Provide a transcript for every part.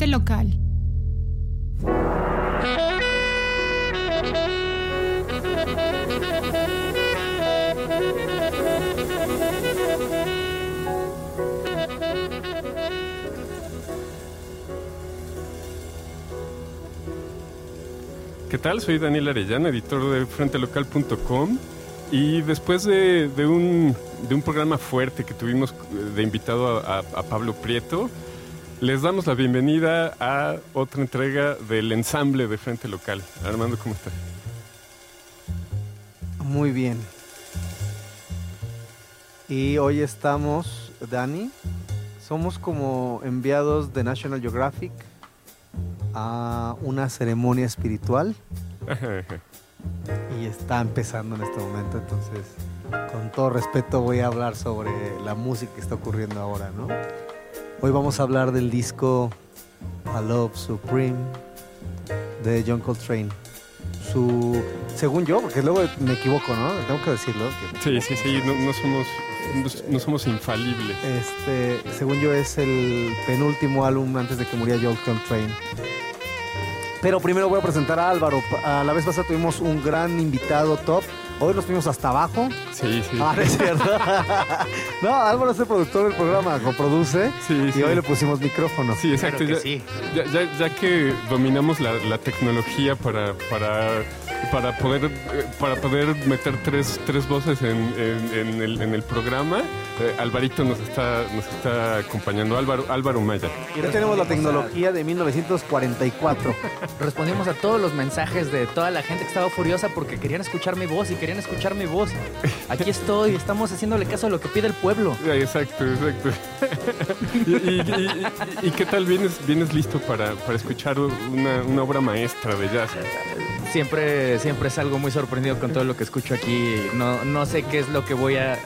Local. ¿Qué tal? Soy Daniel Arellano, editor de frentelocal.com y después de, un, programa fuerte que tuvimos de invitado a, Pablo Prieto, les damos la bienvenida a otra entrega del ensamble de Frente Local. Armando, ¿cómo estás? Muy bien. Y hoy estamos, Dani, somos como enviados de National Geographic a una ceremonia espiritual. y está empezando en este momento, entonces con todo respeto voy a hablar sobre la música que está ocurriendo ahora, ¿no? Hoy vamos a hablar del disco A Love Supreme de John Coltrane. Su, según yo, porque luego me equivoco, ¿no? Tengo que decirlo. sí, sí, sí, no, somos no, somos infalibles. Este, según yo es el penúltimo álbum antes de que muriera John Coltrane. Pero primero voy a presentar a Álvaro. A la vez pasada tuvimos un gran invitado top. Hoy nos fuimos hasta abajo. Sí, sí. Ah, es cierto. no, Álvaro es el productor del programa, coproduce. Sí, y hoy le pusimos micrófono. Sí, exacto. ya, sí. ya, que dominamos la, la tecnología para, para para poder, para poder meter tres, tres voces en, en, el, en el, programa. Eh, Alvarito nos está, nos está acompañando, Álvaro, Álvaro Maya. Ya tenemos la tecnología de 1944. Respondimos a todos los mensajes de toda la gente que estaba furiosa porque querían escuchar mi voz y querían escuchar mi voz. Aquí estoy, estamos haciéndole caso a lo que pide el pueblo. Exacto, exacto. y, qué tal vienes, vienes listo para, para escuchar una, una obra maestra de jazz? Siempre, siempre salgo muy sorprendido con todo lo que escucho aquí. No, no sé qué es lo que voy a.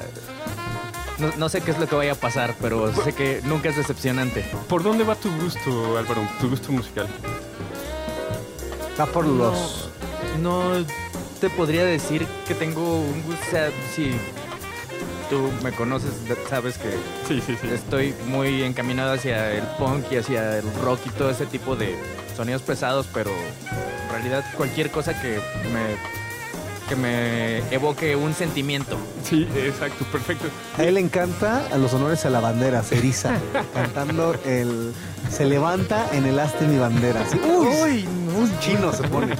No, sé qué es lo que vaya a pasar, pero sé que nunca es decepcionante. ¿Por dónde va tu gusto, Álvaro? ¿Tu gusto musical? Va por los. No, te podría decir que tengo un gusto. O sea, si tú me conoces, sabes que sí, sí, sí. estoy muy encaminado hacia el punk y hacia el rock y todo ese tipo de sonidos pesados, pero realidad cualquier cosa que me que me evoque un sentimiento. Sí, exacto, perfecto. A él le encanta a los honores a la bandera, se eriza, cantando el... Se levanta en el aste mi bandera. uy, un chino se pone.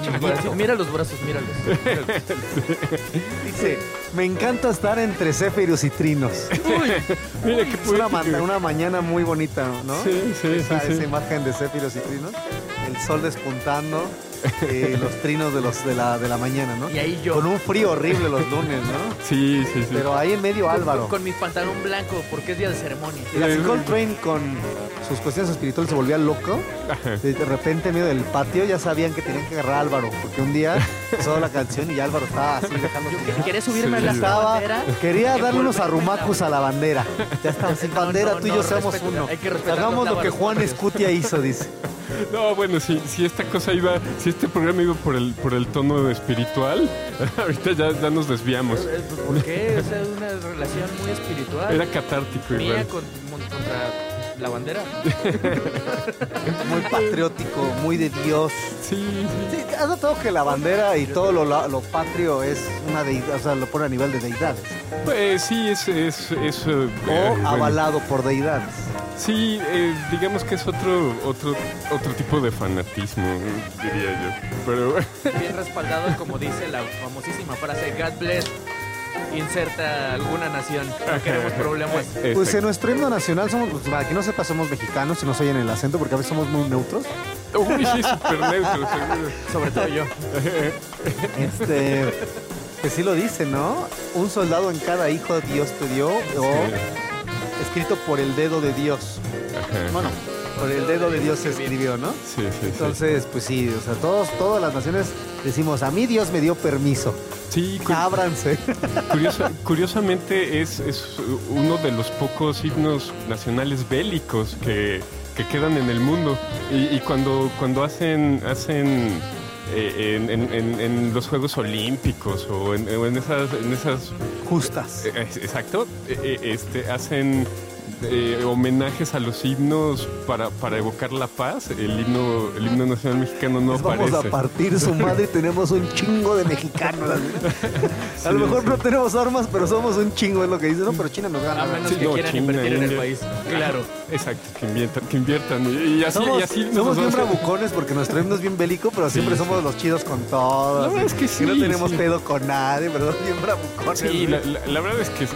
Mira, los brazos, míralos. Dice, me encanta estar entre céfiros y trinos. Uy, mira qué Es una, una, mañana muy bonita, ¿no? Sí, sí, esa, sí, esa imagen de céfiros y trinos. El sol despuntando eh, los trinos de los de la, de la mañana, ¿no? Y ahí yo. Con un frío horrible los lunes, ¿no? Sí, sí, sí. Pero ahí en medio Álvaro. Con, mi pantalón blanco, porque es día de ceremonia. Y así Train con sus cuestiones espirituales se volvía loco. De repente en medio del patio ya sabían que tenían que agarrar a Álvaro, porque un día empezó la canción y Álvaro estaba así dejando. ¿Quieres subirme a la bandera? Quería darle unos arrumacos a la bandera. Ya está, sin bandera, tú y yo seamos uno. Hagamos lo que Juan Escutia hizo, dice. No, bueno, si, si esta cosa iba, si este programa iba por el, por el tono espiritual, ahorita ya, ya nos desviamos. Eh, eh, ¿Por qué? O sea, una relación muy espiritual. Era catártico Mía contra la bandera. muy patriótico, muy de Dios. Sí, sí. sí has notado que la bandera y todo lo, lo patrio es una deidad, o sea, lo pone a nivel de deidades. Pues sí, es... es, es o eh, avalado por deidades. Sí, eh, digamos que es otro, otro, otro tipo de fanatismo, diría yo. Pero... Bien respaldado, como dice la famosísima frase, God bless inserta alguna nación. No queremos problemas. Pues en nuestro himno nacional somos, pues, para que no sepa, somos mexicanos y no soy en el acento porque a veces somos muy neutros. Uy, sí, súper neutros, Sobre todo yo. Este, que sí lo dice, ¿no? Un soldado en cada hijo Dios te dio, o escrito por el dedo de Dios. Bueno, por el dedo de Dios se escribió, ¿no? Sí, sí. Entonces, pues sí, o sea, todos, todas las naciones decimos, a mí Dios me dio permiso. Sí, ábranse. curiosamente es, es uno de los pocos himnos nacionales bélicos que, quedan en el mundo. Y, cuando, cuando hacen, hacen eh, en, los Juegos Olímpicos o en, esas, en esas justas. Eh, exacto, eh, este, hacen eh, homenajes a los himnos para, para evocar la paz. El himno, el himno nacional mexicano no Les vamos aparece. a partir su madre y tenemos un chingo de mexicanos. a lo mejor no tenemos armas, pero somos un chingo, es lo que dicen. No, pero China nos A gana. menos Sí, que no, quieran China, invertir en el país. Claro. Exacto, que inviertan, que inviertan. Y, y así, Somos, y así somos bien bravucones porque nuestro himno es bien bélico, pero siempre Sí, somos los chidos con todos. La verdad y- es que y sí, no tenemos sí. pedo con nadie, ¿verdad? Bien bravucones. Sí, la, la- la verdad es que, eh,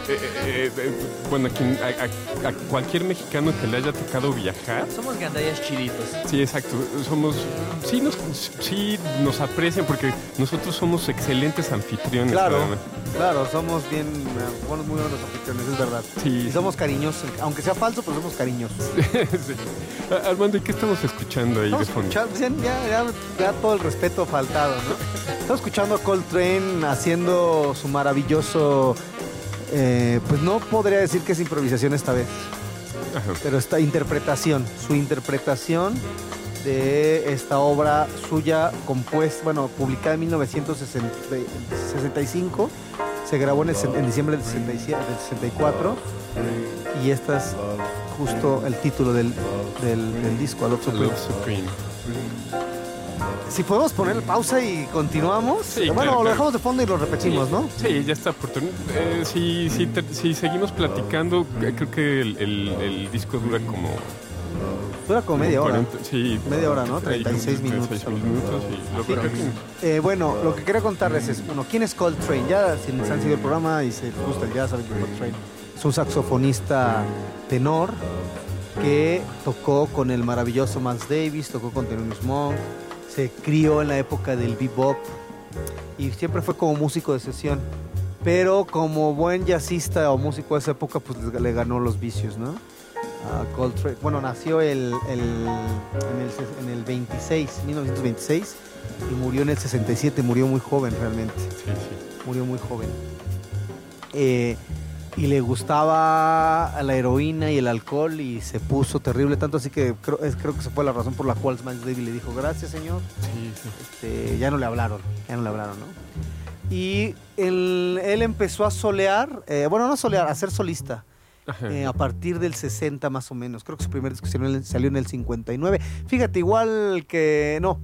eh, eh, bueno, a, quien- a- a- a cualquier mexicano que le haya tocado viajar, Somos gandallas chiditos. sí, exacto, somos, sí nos, sí nos aprecian porque nosotros somos excelentes anfitriones. Claro, claro, somos bien, eh, buenos, muy buenos anfitriones, es verdad. Sí. Y somos cariñosos, aunque sea falso, pero somos cariñosos. Sí. Armando, ¿y qué estamos escuchando ahí Estamos de fondo? escuchando, ya, ya, ya todo el respeto faltado, ¿no? Estamos escuchando a Coltrane haciendo su maravilloso, eh, pues no podría decir que es improvisación esta vez, Ajá. pero esta interpretación, su interpretación de esta obra suya compuesta, bueno, publicada en 1965, se grabó en, el se- en diciembre del, 67 del 64 y este es justo el título del, del, del disco, Love Supreme. Love Supreme. Si podemos poner pausa y continuamos. Sí, bueno, claro, lo claro. dejamos de fondo y lo repetimos, ¿no? Sí, ya está. Eh, si, si, si seguimos platicando, eh, creo que el, el- el disco dura como... Dura como media hora. 40, sí. Media hora, ¿no? Ahí 36 como minutos. 36 minutos y lo. Eh, bueno, lo que quería contarles es, uno, ¿quién es Coltrane? Ya, si les han seguido el programa y se les gusta el jazz, saben que Coltrane es un saxofonista tenor que tocó con el maravilloso Miles Davis, tocó con Thelonious Monk, se crió en la época del bebop y siempre fue como músico de sesión. Pero como buen jazzista o músico de esa época, pues le ganó los vicios, ¿no? Coltrane. Bueno, nació el, el- en, el, ses- en el 26, 1926, y murió en el 67, murió muy joven realmente, Sí, sí. murió muy joven. Eh, y le gustaba la heroína y el alcohol y se puso terrible, tanto así que creo, es- creo que esa fue la razón por la cual Miles Davis le dijo, gracias señor, Sí, sí. este, ya no le hablaron, ya no le hablaron, ¿no? Y él, él empezó a solear, eh, bueno, no solear, a ser solista. Eh, a partir del 60 más o menos. Creo que su primer disco salió en el- salió en el 59. Fíjate, igual que... No,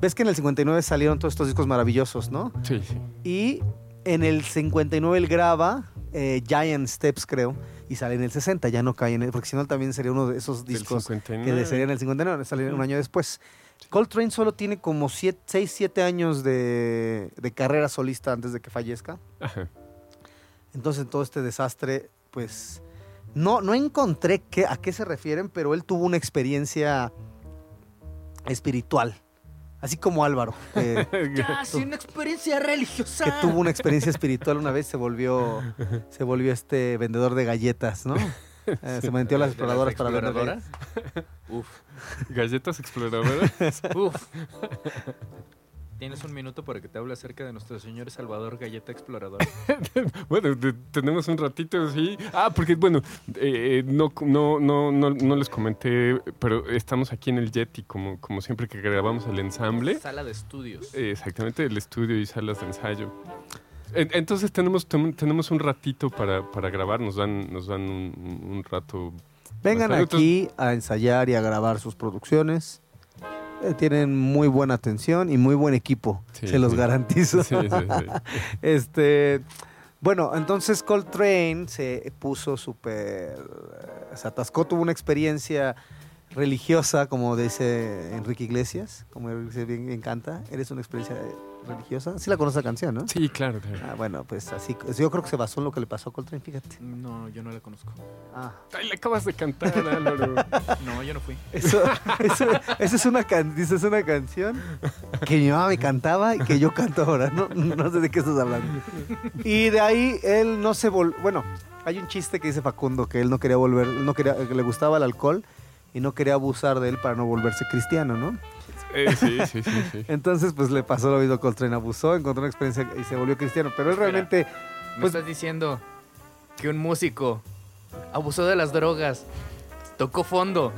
ves que en el 59 salieron todos estos discos maravillosos, ¿no? Sí, sí. Y en el 59 él graba eh, Giant Steps, creo, y sale en el 60, ya no cae en el... Porque si no, también sería uno de esos discos 59. que sería en el 59, salió un año después. Coltrane solo tiene como 6, 7 años de, de carrera solista antes de que fallezca. Ajá. Entonces, en todo este desastre, pues no, no encontré qué, a qué se refieren, pero él tuvo una experiencia espiritual, así como Álvaro, que, Casi una experiencia religiosa. que tuvo una experiencia espiritual una vez, se volvió, se volvió este vendedor de galletas, ¿no? Eh, se metió a las ¿De las exploradoras para vender exploradoras? galletas. Uf, Galletas exploradoras. uf. Tienes un minuto para que te hable acerca de nuestro señor Salvador Galleta Explorador. bueno, de- tenemos un ratito, sí. Ah, porque, bueno, eh, no, no, no, no, no les comenté, pero estamos aquí en el Yeti, como, como siempre que grabamos el ensamble. Sala de estudios. Eh, Exactamente, el estudio y salas de ensayo. En- Entonces tenemos, tenemos un ratito para, para grabar, nos dan, nos dan un, un rato. Vengan aquí a ensayar y a grabar sus producciones. Eh, tienen muy buena atención y muy buen equipo, Sí, se los sí. garantizo. Sí, sí, sí. Este, bueno, entonces Coltrane se puso súper, eh, se atascó, tuvo una experiencia religiosa, como dice Enrique Iglesias, como dice bien encanta. ¿Eres una experiencia religiosa? Sí la conoce la canción, ¿no? Sí, claro. claro. Ah, bueno, pues así, yo creo que se basó en lo que le pasó a Coltrane, fíjate. No, yo no la conozco. Ah, Ay, le acabas de cantar, Álvaro. No, yo no fui. eso, eso, eso es una can- es una canción que mi mamá me cantaba y que yo canto ahora, ¿no? No sé de qué estás hablando. Y de ahí él no se volvió, bueno, hay un chiste que dice Facundo que él no quería volver, no quería, que le gustaba el alcohol y no quería abusar de él para no volverse cristiano, ¿no? Eh, sí, sí, sí, sí. Entonces, pues le pasó lo a Coltrane, abusó, encontró una experiencia y se volvió cristiano, pero él Espera. realmente, ¿Me Pues- estás diciendo que un músico abusó de las drogas, tocó fondo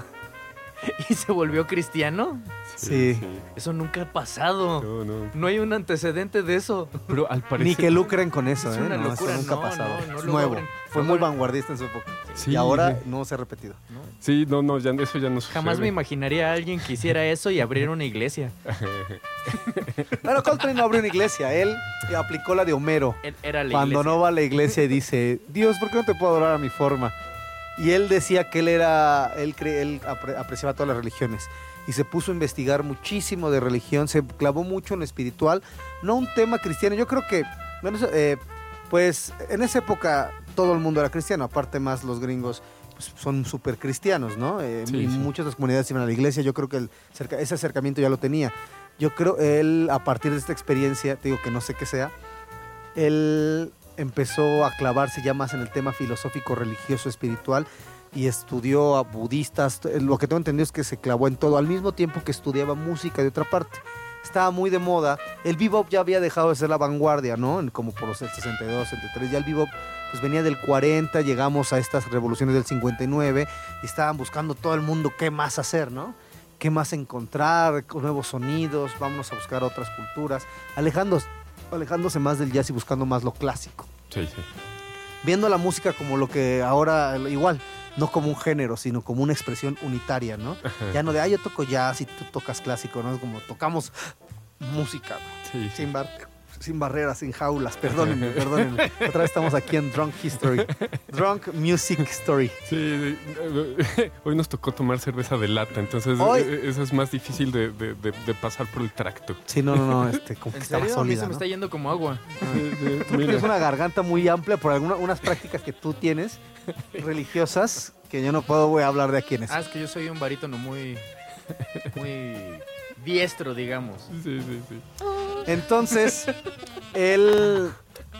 y se volvió cristiano. Sí. Eso nunca ha pasado. No, no. No hay un antecedente de eso. Pero al parecer. Ni que lucren con eso, Es ¿eh? una No, locura, Eso nunca no, ha pasado. no, no es lo nuevo. logren. Fue muy vanguardista en su época. Sí, y ahora sí. no se ha repetido. Sí, no, no, ya, eso ya no sucede. Jamás me imaginaría a alguien que hiciera eso y abrir una iglesia. Pero Coltrane no abrió una iglesia. Él aplicó la de Homero. Él era la Cuando iglesia. no va a la iglesia y dice, Dios, ¿por qué no te puedo adorar a mi forma? Y él decía que él era, él, cre- él apre- apreciaba todas las religiones. Y se puso a investigar muchísimo de religión, se clavó mucho en lo espiritual, no un tema cristiano. Yo creo que, bueno, eh, pues en esa época todo el mundo era cristiano, aparte más los gringos pues, son súper cristianos, ¿no? Eh, Sí, y sí. muchas de las comunidades iban a la iglesia, yo creo que el ese acercamiento ya lo tenía. Yo creo, él a partir de esta experiencia, te digo que no sé qué sea, él empezó a clavarse ya más en el tema filosófico, religioso, espiritual y estudió a budistas. Lo que tengo entendido es que se clavó en todo al mismo tiempo que estudiaba música de otra parte. Estaba muy de moda. El bebop ya había dejado de ser la vanguardia, ¿no? Como por los 62, 63. Ya el bebop pues venía del 40, llegamos a estas revoluciones del 59 y estaban buscando todo el mundo qué más hacer, ¿no? qué más encontrar, con nuevos sonidos, vámonos a buscar otras culturas, alejándose, alejándose más del jazz y buscando más lo clásico. Sí, sí. Viendo la música como lo que ahora, igual, no como un género, sino como una expresión unitaria, ¿no? Ya no de, ah, yo toco jazz y tú tocas clásico, ¿no? Es como tocamos música, Sí, sin, bar- sin barreras, sin jaulas, perdónenme, perdónenme. Otra vez estamos aquí en Drunk History, Drunk Music Story. Sí, hoy nos tocó tomar cerveza de lata, entonces Hoy- eh, eso es más difícil de, de- de- de pasar por el tracto. Sí, no, no, no, este, como que ¿En estaba serio? A mí sólida, se me ¿no? está yendo como agua. Tú mira, tienes una garganta muy amplia por algunas unas prácticas que tú tienes religiosas que yo no puedo voy a hablar de a quiénes. Ah, es que yo soy un barítono muy. muy diestro, digamos. sí, sí, sí. Entonces, él,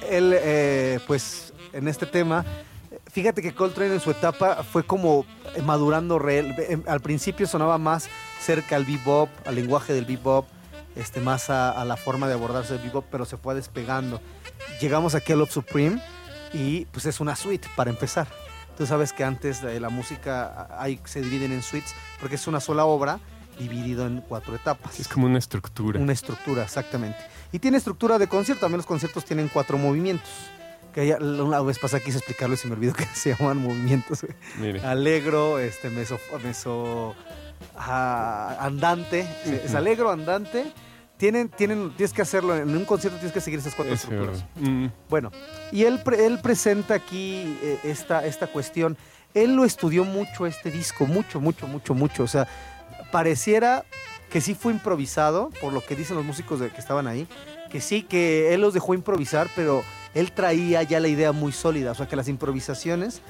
él eh, pues, en este tema, fíjate que Coltrane en su etapa fue como madurando real. Em, Al principio sonaba más cerca al bebop, al lenguaje del bebop, este, más a, a la forma de abordarse el bebop, pero se fue despegando. Llegamos aquí a Love Supreme y pues es una suite para empezar. Tú sabes que antes de la música hay, se dividen en suites porque es una sola obra dividido en cuatro etapas. Es como una estructura. Una estructura, exactamente. Y tiene estructura de concierto. También los conciertos tienen cuatro movimientos. Que ya, una vez pasada quise explicarlo y se me olvidó que se llaman movimientos. Mire. Alegro, este, meso, meso ah, andante. Sí, Es Ujú. alegro, andante. Tienen, tienen, tienes que hacerlo. En un concierto tienes que seguir esas cuatro Ese, estructuras. Mm, Bueno, y él, él presenta aquí eh, esta, esta cuestión. Él lo estudió mucho este disco, mucho, mucho, mucho, mucho. O sea, pareciera que sí fue improvisado, por lo que dicen los músicos de, que estaban ahí, que sí, que él los dejó improvisar, pero él traía ya la idea muy sólida. O sea, que las improvisaciones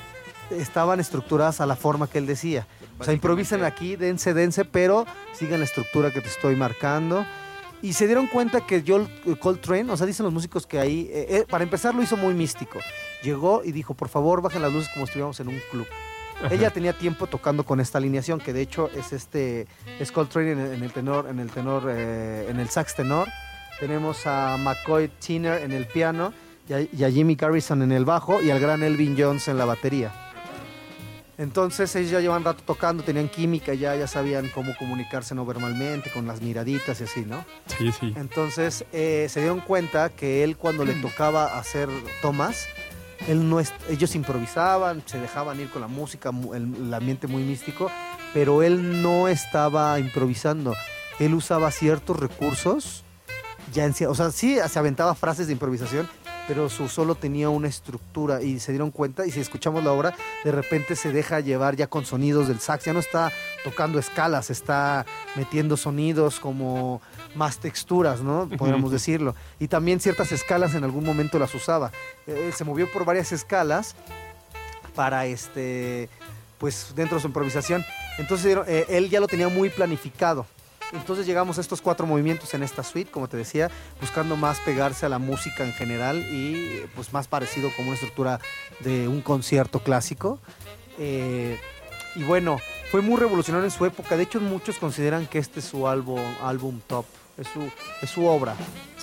estaban estructuradas a la forma que él decía. O sea, improvisen aquí, dense, dense, pero sigan la estructura que te estoy marcando. Y se dieron cuenta que Joel Coltrane, o sea, dicen los músicos que ahí, eh, eh, para empezar lo hizo muy místico. Llegó y dijo, por favor, bajen las luces como si estuviéramos en un club. Ella tenía tiempo tocando con esta alineación, que de hecho es este, es Coltrane en el, en el tenor, en el tenor, eh, en el sax tenor. Tenemos a McCoy Tiner en el piano y a, y a Jimmy Garrison en el bajo y al gran Elvin Jones en la batería. Entonces ellos ya llevan rato tocando, tenían química, ya, ya sabían cómo comunicarse no verbalmente, con las miraditas y así, ¿no? Sí, sí. Entonces eh, se dieron cuenta que él cuando le tocaba hacer tomas, él no es- ellos improvisaban, se dejaban ir con la música, el, el ambiente muy místico, pero él no estaba improvisando. Él usaba ciertos recursos, ya en, o sea, sí se aventaba frases de improvisación, pero su solo tenía una estructura y se dieron cuenta y si escuchamos la obra, de repente se deja llevar ya con sonidos del sax, ya no está tocando escalas, está metiendo sonidos como más texturas, ¿no? Podríamos decirlo. Y también ciertas escalas en algún momento las usaba. Eh, se movió por varias escalas para este, pues dentro de su improvisación. Entonces eh, él ya lo tenía muy planificado. Entonces llegamos a estos cuatro movimientos en esta suite, como te decía, buscando más pegarse a la música en general y pues más parecido como una estructura de un concierto clásico. Eh, y bueno, fue muy revolucionario en su época. De hecho, muchos consideran que este es su álbum, álbum top, es su, es su obra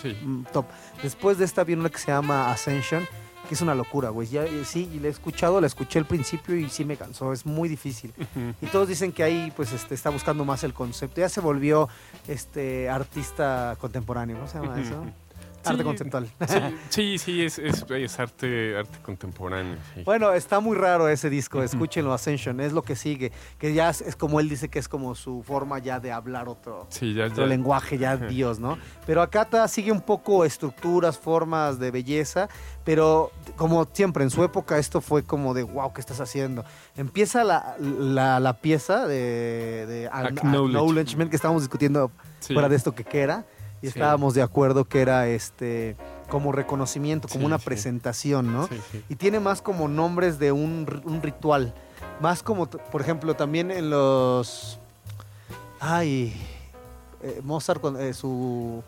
Sí. mm, top. Después de esta viene una que se llama Ascension, que es una locura, güey. Ya, eh, sí, y la he escuchado, la escuché al principio y sí me cansó, es muy difícil. Y todos dicen que ahí pues este, está buscando más el concepto. Ya se volvió este artista contemporáneo, ¿cómo se llama eso? Arte conceptual. Sí, sí, es, es, es arte, arte contemporáneo. sí. Bueno, está muy raro ese disco, escúchenlo, Ascension, es lo que sigue, que ya es, es como él dice que es como su forma ya de hablar otro, Sí, ya, otro ya. lenguaje, ya Dios, ¿no? Pero Akata sigue un poco estructuras, formas de belleza, pero como siempre, en su época esto fue como de, wow, ¿qué estás haciendo? Empieza la, la, la pieza de, de acknowledgement. Acknowledgement. que estábamos discutiendo Sí. fuera de esto que, que Y Sí. estábamos de acuerdo que era este como reconocimiento, como Sí, una sí. presentación, ¿no? Y tiene más como nombres de un, un ritual. Más como, por ejemplo, también en los... Ay, eh, Mozart, eh, su...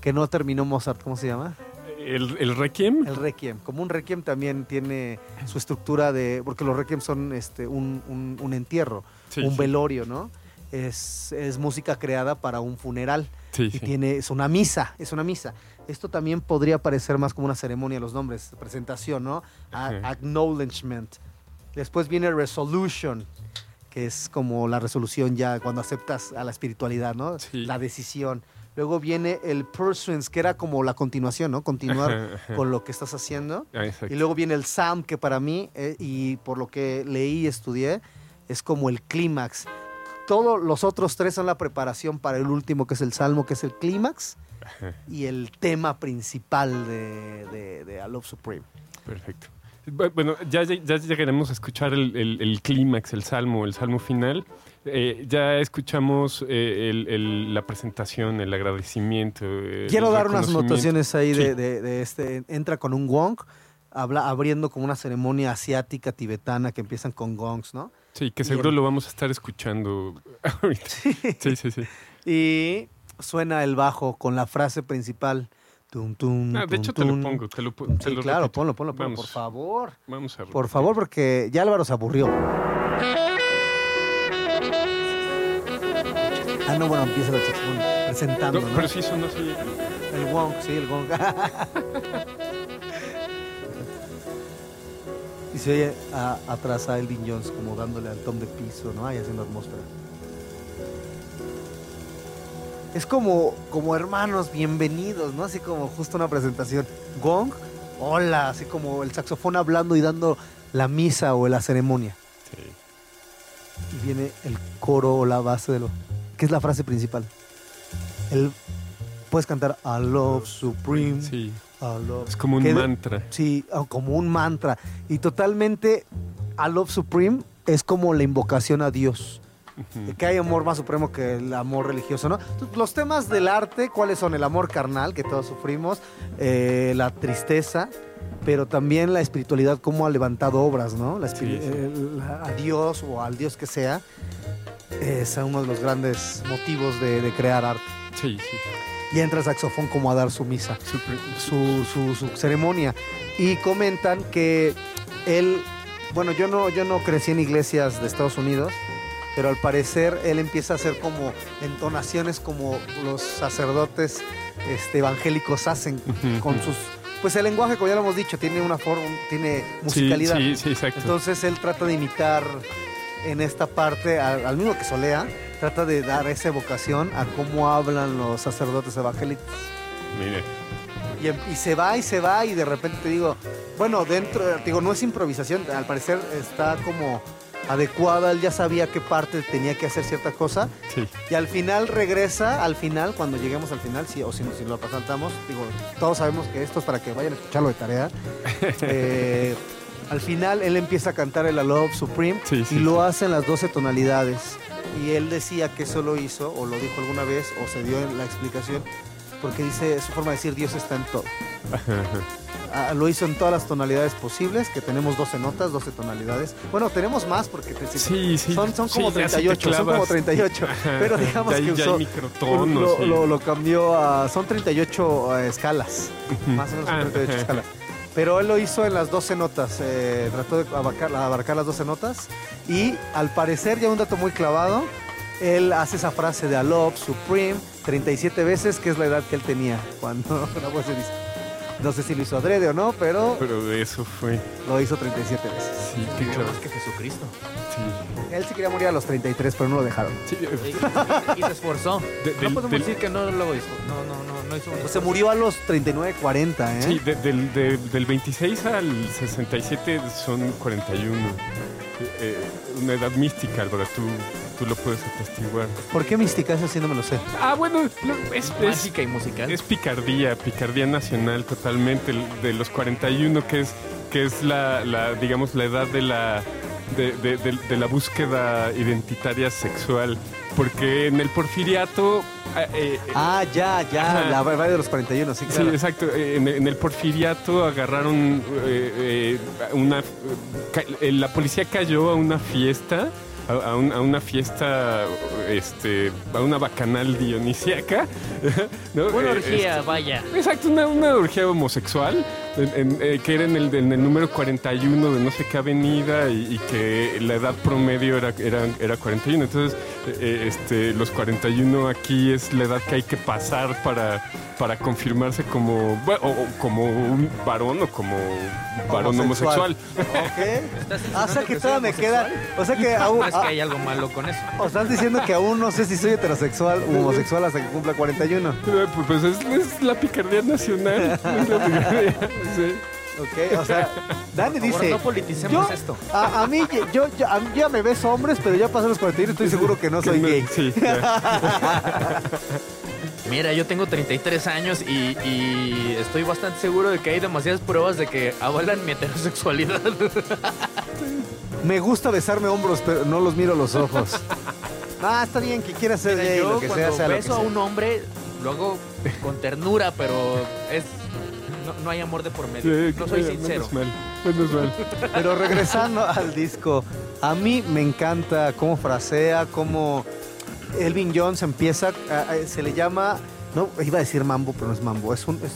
Que no terminó Mozart, ¿cómo se llama? El, el Requiem. El Requiem. Como un Requiem también tiene su estructura de... Porque los Requiem son este, un, un- un entierro, Sí, un sí. velorio, ¿no? Es, es música creada para un funeral Sí, y sí. tiene es una misa, es una misa. Esto también podría parecer más como una ceremonia los nombres, presentación, ¿no? A- acknowledgement. Después viene resolution, que es como la resolución ya cuando aceptas a la espiritualidad, ¿no? Sí. La decisión. Luego viene el pursuance, que era como la continuación, ¿no? Continuar Ajá, ajá. con lo que estás haciendo. Ah, exacto. Y luego viene el sound, que para mí, eh, y por lo que leí y estudié, es como el clímax. Todos los otros tres son la preparación para el último, que es el salmo, que es el clímax, y el tema principal de, de, de A Love Supreme. Perfecto. Bu- Bueno, ya, lleg- ya llegaremos a escuchar el, el- el clímax, el salmo, el salmo final. Eh, ya escuchamos eh, el- la presentación, el agradecimiento. eh, Quiero dar unas notaciones ahí de, Sí. de- de este. Entra con un gong, habla, abriendo como una ceremonia asiática, tibetana, que empiezan con gongs, ¿no? Sí, que seguro lo vamos a estar escuchando ahorita. Sí, sí, sí. Y suena el bajo con la frase principal. Tum, tum, Ah, de tum, hecho, te lo pongo. Te lo, te Sí, lo claro, repito. ponlo, ponlo, ponlo, Vamos. por favor. Vamos a Por favor, porque ya Álvaro se aburrió. Ah, no, bueno, empieza el saxofón presentando, No, ¿no? pero sí sonó así. El gong, sí, el gong. se oye a- atrás a Elvin Jones como dándole al tom de piso, ¿no? Ahí haciendo atmósfera. Es como, como hermanos, bienvenidos, ¿no? Así como justo una presentación. Gong, hola, así como el saxofón hablando y dando la misa o la ceremonia. Sí. Y viene el coro o la base de lo... que es la frase principal. El, puedes cantar I love supreme, Sí. Love... Es como un que mantra. Sí, o como un mantra. Y totalmente I love supreme es como la invocación a Dios. Que hay amor más supremo que el amor religioso, ¿no? Los temas del arte, ¿cuáles son? El amor carnal, que todos sufrimos, eh, la tristeza, pero también la espiritualidad, cómo ha levantado obras, ¿no? La espiri- Sí, sí. el- la- a Dios o al Dios que sea, es uno de los grandes motivos de, de crear arte. Sí, sí. Y entra el saxofón como a dar su misa su, su- su ceremonia. Y comentan que él, bueno, yo no, yo no crecí en iglesias de Estados Unidos, pero al parecer él empieza a hacer como entonaciones como los sacerdotes este, evangélicos hacen con sus... Pues el lenguaje, como ya lo hemos dicho, tiene una forma, tiene musicalidad. Sí, sí, sí, exacto. Entonces él trata de imitar en esta parte, al, al mismo que Solea, trata de dar esa evocación a cómo hablan los sacerdotes evangélicos. Mire. Y, em- y se va y se va y de repente te digo, bueno, dentro, digo, no es improvisación, al parecer está como adecuada, él ya sabía qué parte tenía que hacer cierta cosa Sí. y al final regresa, al final, cuando lleguemos al final, o si, si lo saltamos, digo, todos sabemos que esto es para que vayan a escucharlo de tarea. Eh, al final él empieza a cantar el I Love Supreme Sí, sí, y lo hace en las 12 tonalidades. Y él decía que eso lo hizo, o lo dijo alguna vez, o se dio en la explicación, porque dice, es su forma de decir Dios está en todo. Ah, lo hizo en todas las tonalidades posibles, que tenemos 12 notas, 12 tonalidades. Bueno, tenemos más porque te- Sí, sí. son, son sí, como te 38, son como clavas. 38. Ajá, Pero digamos Ya que usó, lo, sí. lo- lo cambió a... Son 38 eh, escalas, más o menos son Ah, 38 ajá. escalas. Pero él lo hizo en las 12 notas, eh, trató de abarcar, las 12 notas y al parecer, ya un dato muy clavado, él hace esa frase de I love Supreme 37 veces, que es la edad que él tenía cuando grabó ese disco. No sé si lo hizo adrede o no, pero Pero de eso fue. lo hizo 37 veces. Sí, qué claro. más que Jesucristo. Sí. Él sí quería morir a los 33, pero no lo dejaron. Sí, Y, eh, y se esforzó. De- no del- podemos del- decir que no lo hizo. No, no, no, no hizo un Pues se murió a los 39, 40, ¿eh? sí, de- del, de- del 26 al 67 son 41. Eh, eh, una edad mística, Álvaro, tú, tú lo puedes atestiguar. ¿Por qué mística? Eso sí no me lo sé. Ah, bueno, es, es, mágica y musical. es picardía, picardía nacional totalmente, de los 41, que es, que es la, la, digamos, la edad de la, de, de- de- de la búsqueda identitaria sexual. Porque en el porfiriato... eh, eh, Ah, ya, ya, Ajá. la verdad de los 41, sí, Sí, claro. exacto. Eh, En, en el porfiriato agarraron eh, eh, una... eh, la policía cayó a una fiesta, a, a un- a una fiesta, este, a una bacanal dionisíaca. ¿no? Una Eh, orgía, vaya. Exacto, una, una orgía homosexual, en- en, eh, que era en el, en el número 41 de no sé qué avenida y, y que la edad promedio era, era, era 41. Entonces, eh, eh, este, los 41 aquí es la edad que hay que pasar para, para confirmarse como, bueno, o- o como un varón o como varón homosexual. Ok. ¿Estás Ah, o sea que soy todavía me queda. homosexual? O sea que aún. Que hay algo malo con eso. o estás diciendo que aún no sé si soy heterosexual u homosexual hasta que cumpla 41. Eh, Pues, pues es, es la picardía nacional. Es la picardía, sí. Ok, o sea, Dani favor, dice. no politicemos yo- esto. A, a mí, yo, yo- a mí ya me ves hombres, pero ya pasé los 41 estoy seguro que no Que soy gay. Sí, ya. Mira, yo tengo 33 años y, y estoy bastante seguro de que hay demasiadas pruebas de que avalan mi heterosexualidad. Me gusta besarme hombros, pero no los miro a los ojos. Ah, está bien que quieras ser Mira, gay, yo lo que sea, cuando sea lo que beso a sea. un hombre, lo hago con ternura, pero es no, no hay amor de por medio. Sí, no soy menos sincero. mal, menos mal. Pero regresando al disco, a mí me encanta cómo frasea, cómo Elvin Jones empieza, a- a- se le llama, no, iba a decir mambo, pero no es mambo, es un, es-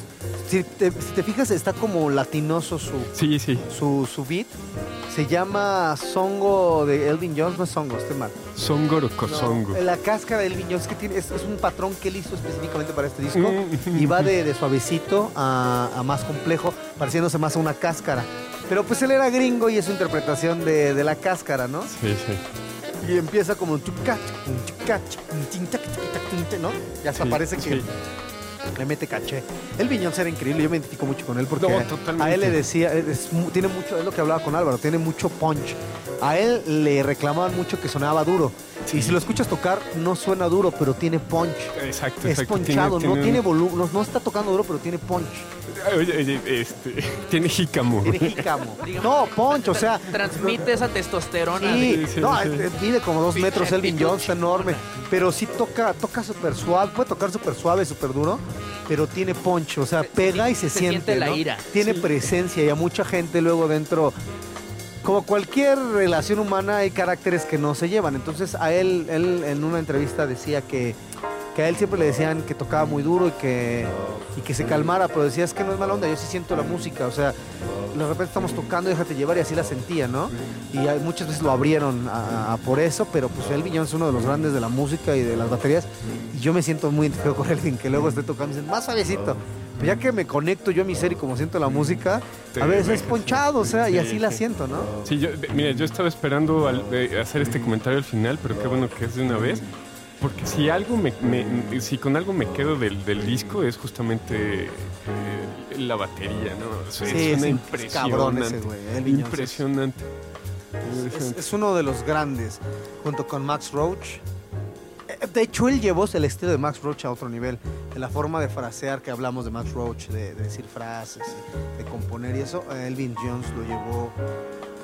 si, te, si te fijas está como latinoso su, Sí, sí. su, su beat, se llama Songo de Elvin Jones, no es Songo, estoy mal. Songo. No, la cáscara de Elvin Jones, que tiene, es, es un patrón que él hizo específicamente para este disco Mm. y va de, de suavecito a, a más complejo, pareciéndose más a una cáscara. Pero pues él era gringo y es su interpretación de, de la cáscara, ¿no? Sí, sí. Y empieza como un chucach, un chucach, un tintac, ¿no? Ya hasta Sí, parece que sí. Le mete caché. El Viñón era increíble, yo me identifico mucho con él porque No, a- él le decía, es tiene mucho, es lo que hablaba con Álvaro, tiene mucho punch. A él le reclamaban mucho que sonaba duro. Y si lo escuchas tocar, no suena duro, pero tiene punch. Exacto, Es exacto. ponchado, no tiene volumen, no, no está tocando duro, pero tiene punch. Oye, oye, este, tiene jícamo. Tiene jícamo. No, punch, o sea. Transmite esa testosterona. Sí, Sí, sí, no, sí. es- es- mide como dos metros Elvin Jones, está enorme. Pero sí toca, toca súper suave, puede tocar súper suave, súper duro, pero tiene punch, o sea, Se- pega y se, se siente. siente la ¿no? ira. Tiene Sí. presencia y a mucha gente luego dentro. Como cualquier relación humana hay caracteres que no se llevan. Entonces a él, él en una entrevista decía que, que a él siempre le decían que tocaba muy duro y que, y que se calmara, pero decía es que no es mala onda, yo sí siento la música, o sea, de repente estamos tocando, déjate llevar y así la sentía, ¿no? Y muchas veces lo abrieron a- a por eso, pero pues Elvin Jones es uno de los grandes de la música y de las baterías y yo me siento muy identificado con Elvin, que luego esté tocando y dicen, más suavecito. Pero ya que me conecto yo a mi ser y como siento la música, a veces es ponchado, o sea, y Sí, así la siento, ¿no? Sí, yo, mira, yo estaba esperando al- de hacer este comentario al final, pero qué bueno que es de una vez. Porque si algo me, me- si con algo me quedo del, del disco es justamente eh, la batería, ¿no? O sea, Sí, es una es un- es cabrón ese impresionante. güey, es- impresionante. Es, es uno de los grandes, junto con Max Roach. Eh, De hecho, él llevó el estilo de Max Roach a otro nivel. En la forma de frasear que hablamos de Max Roach, de, de decir frases, de componer y eso, eh, Elvin Jones lo llevó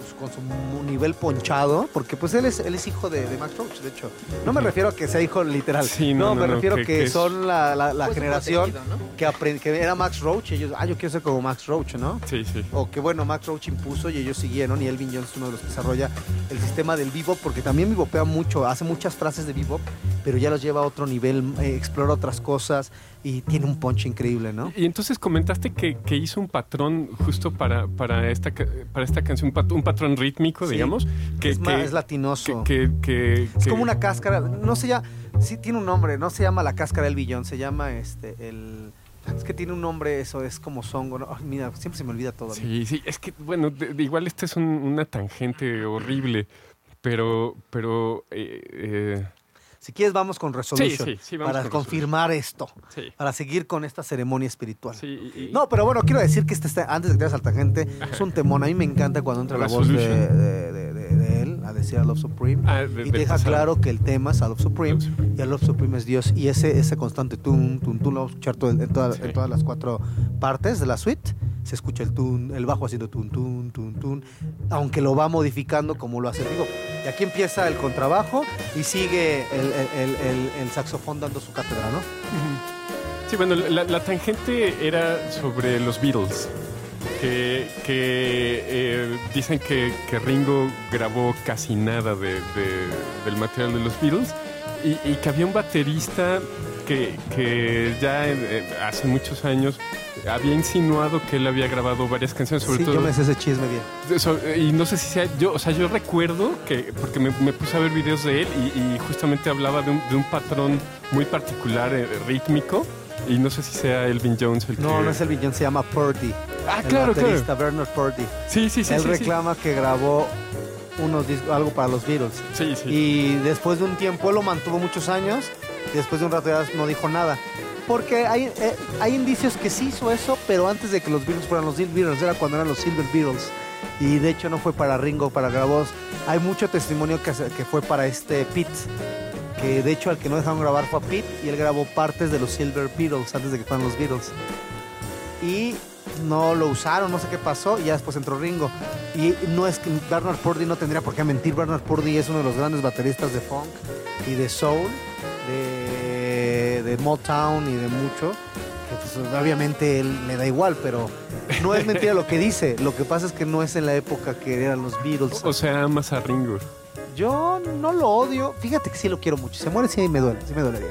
pues, con su nivel ponchado, porque pues él es, él es hijo de, de Max Roach, de hecho. No me refiero a que sea hijo literal, Sí, no, no, me no, no, refiero que- que, que es- son la, la- la Pues, generación que, que era Max Roach y ellos, ah, yo quiero ser como Max Roach, ¿no? Sí, sí. o que bueno, Max Roach impuso y ellos siguieron y Elvin Jones es uno de los que desarrolla el sistema del bebop porque también bebopea mucho, hace muchas frases de bebop, pero ya los lleva a otro nivel, eh, explora otras cosas y tiene un punch increíble, ¿no? Y entonces comentaste que, que hizo un patrón justo para, para, esta, para esta canción, un, pat- un patrón rítmico, Sí. digamos. Que, es, que, más, es latinoso. que, que- es que- como una cáscara, no se llama, sí tiene un nombre, no se llama la cáscara Elvin Jones, se llama este, el... Es que tiene un nombre, eso es como songo. ¿no? Ay, mira, siempre se me olvida todo. Sí, sí, es que, bueno, de- de igual esta es un- una tangente horrible, pero, pero, eh, eh, Si quieres, vamos con Resolution. sí, sí, vamos para con confirmar esto. sí, Para seguir con esta ceremonia espiritual. sí. y- y- No, pero bueno, quiero decir que este está, antes de que te vayas al tangente, es un temón. A mí me encanta cuando entra la voz de, Resolution. de- de- de- de él a decir a Love Supreme. Ah, de- y deja pasado. claro que el tema es a Love Supreme. Love Supreme. Y a Love Supreme es Dios. Y ese, ese constante tun, tun, tun, lo vamos a escuchar todo el- en, toda- Sí. en todas las cuatro partes de la suite. Se escucha el tun, el bajo haciendo tun, tun, tun, tun. Aunque lo va modificando como lo hace Rigo. Y aquí empieza el contrabajo y sigue el, saxofón dando su cátedra, ¿no? Sí, bueno, la, tangente era sobre los Beatles, que, eh, dicen que, Ringo grabó casi nada de, de- del material de los Beatles y que había un baterista que, que ya eh, hace muchos años había insinuado que él había grabado varias canciones, sobre sí, todo yo me sé ese chisme bien. eso, y no sé si sea yo, o sea, yo recuerdo que, porque me, me puse a ver videos de él y, y justamente hablaba de un, de un patrón muy particular eh, rítmico y no sé si sea Elvin Jones el No, que... no es el Villon, se llama Purdy. Ah, el claro, claro. Bernard Purdy. Sí, sí, sí. Él sí, sí. reclama que grabó unos discos, algo para los Beatles. Sí, sí. Y después de un tiempo, él lo mantuvo muchos años. Después de un rato ya no dijo nada. Porque hay, eh, hay indicios que sí hizo eso, pero antes de que los Beatles fueran los Beatles, era cuando eran los Silver Beatles. Y de hecho no fue para Ringo, para grabó. Hay mucho testimonio que, que fue para este Pete. Que de hecho al que no dejaron grabar fue a Pete y él grabó partes de los Silver Beatles antes de que fueran los Beatles. Y no lo usaron, no sé qué pasó, y ya después entró Ringo. Y no es que Bernard Purdy no tendría por qué mentir. Bernard Purdy es uno de los grandes bateristas de funk y de soul, de, de Motown y de mucho. Que pues, obviamente él le da igual, pero no es mentira lo que dice. Lo que pasa es que no es en la época que eran los Beatles. O sea, amas a Ringo. Yo no lo odio. Fíjate que sí lo quiero mucho. Se muere, sí me duele, sí me dolería.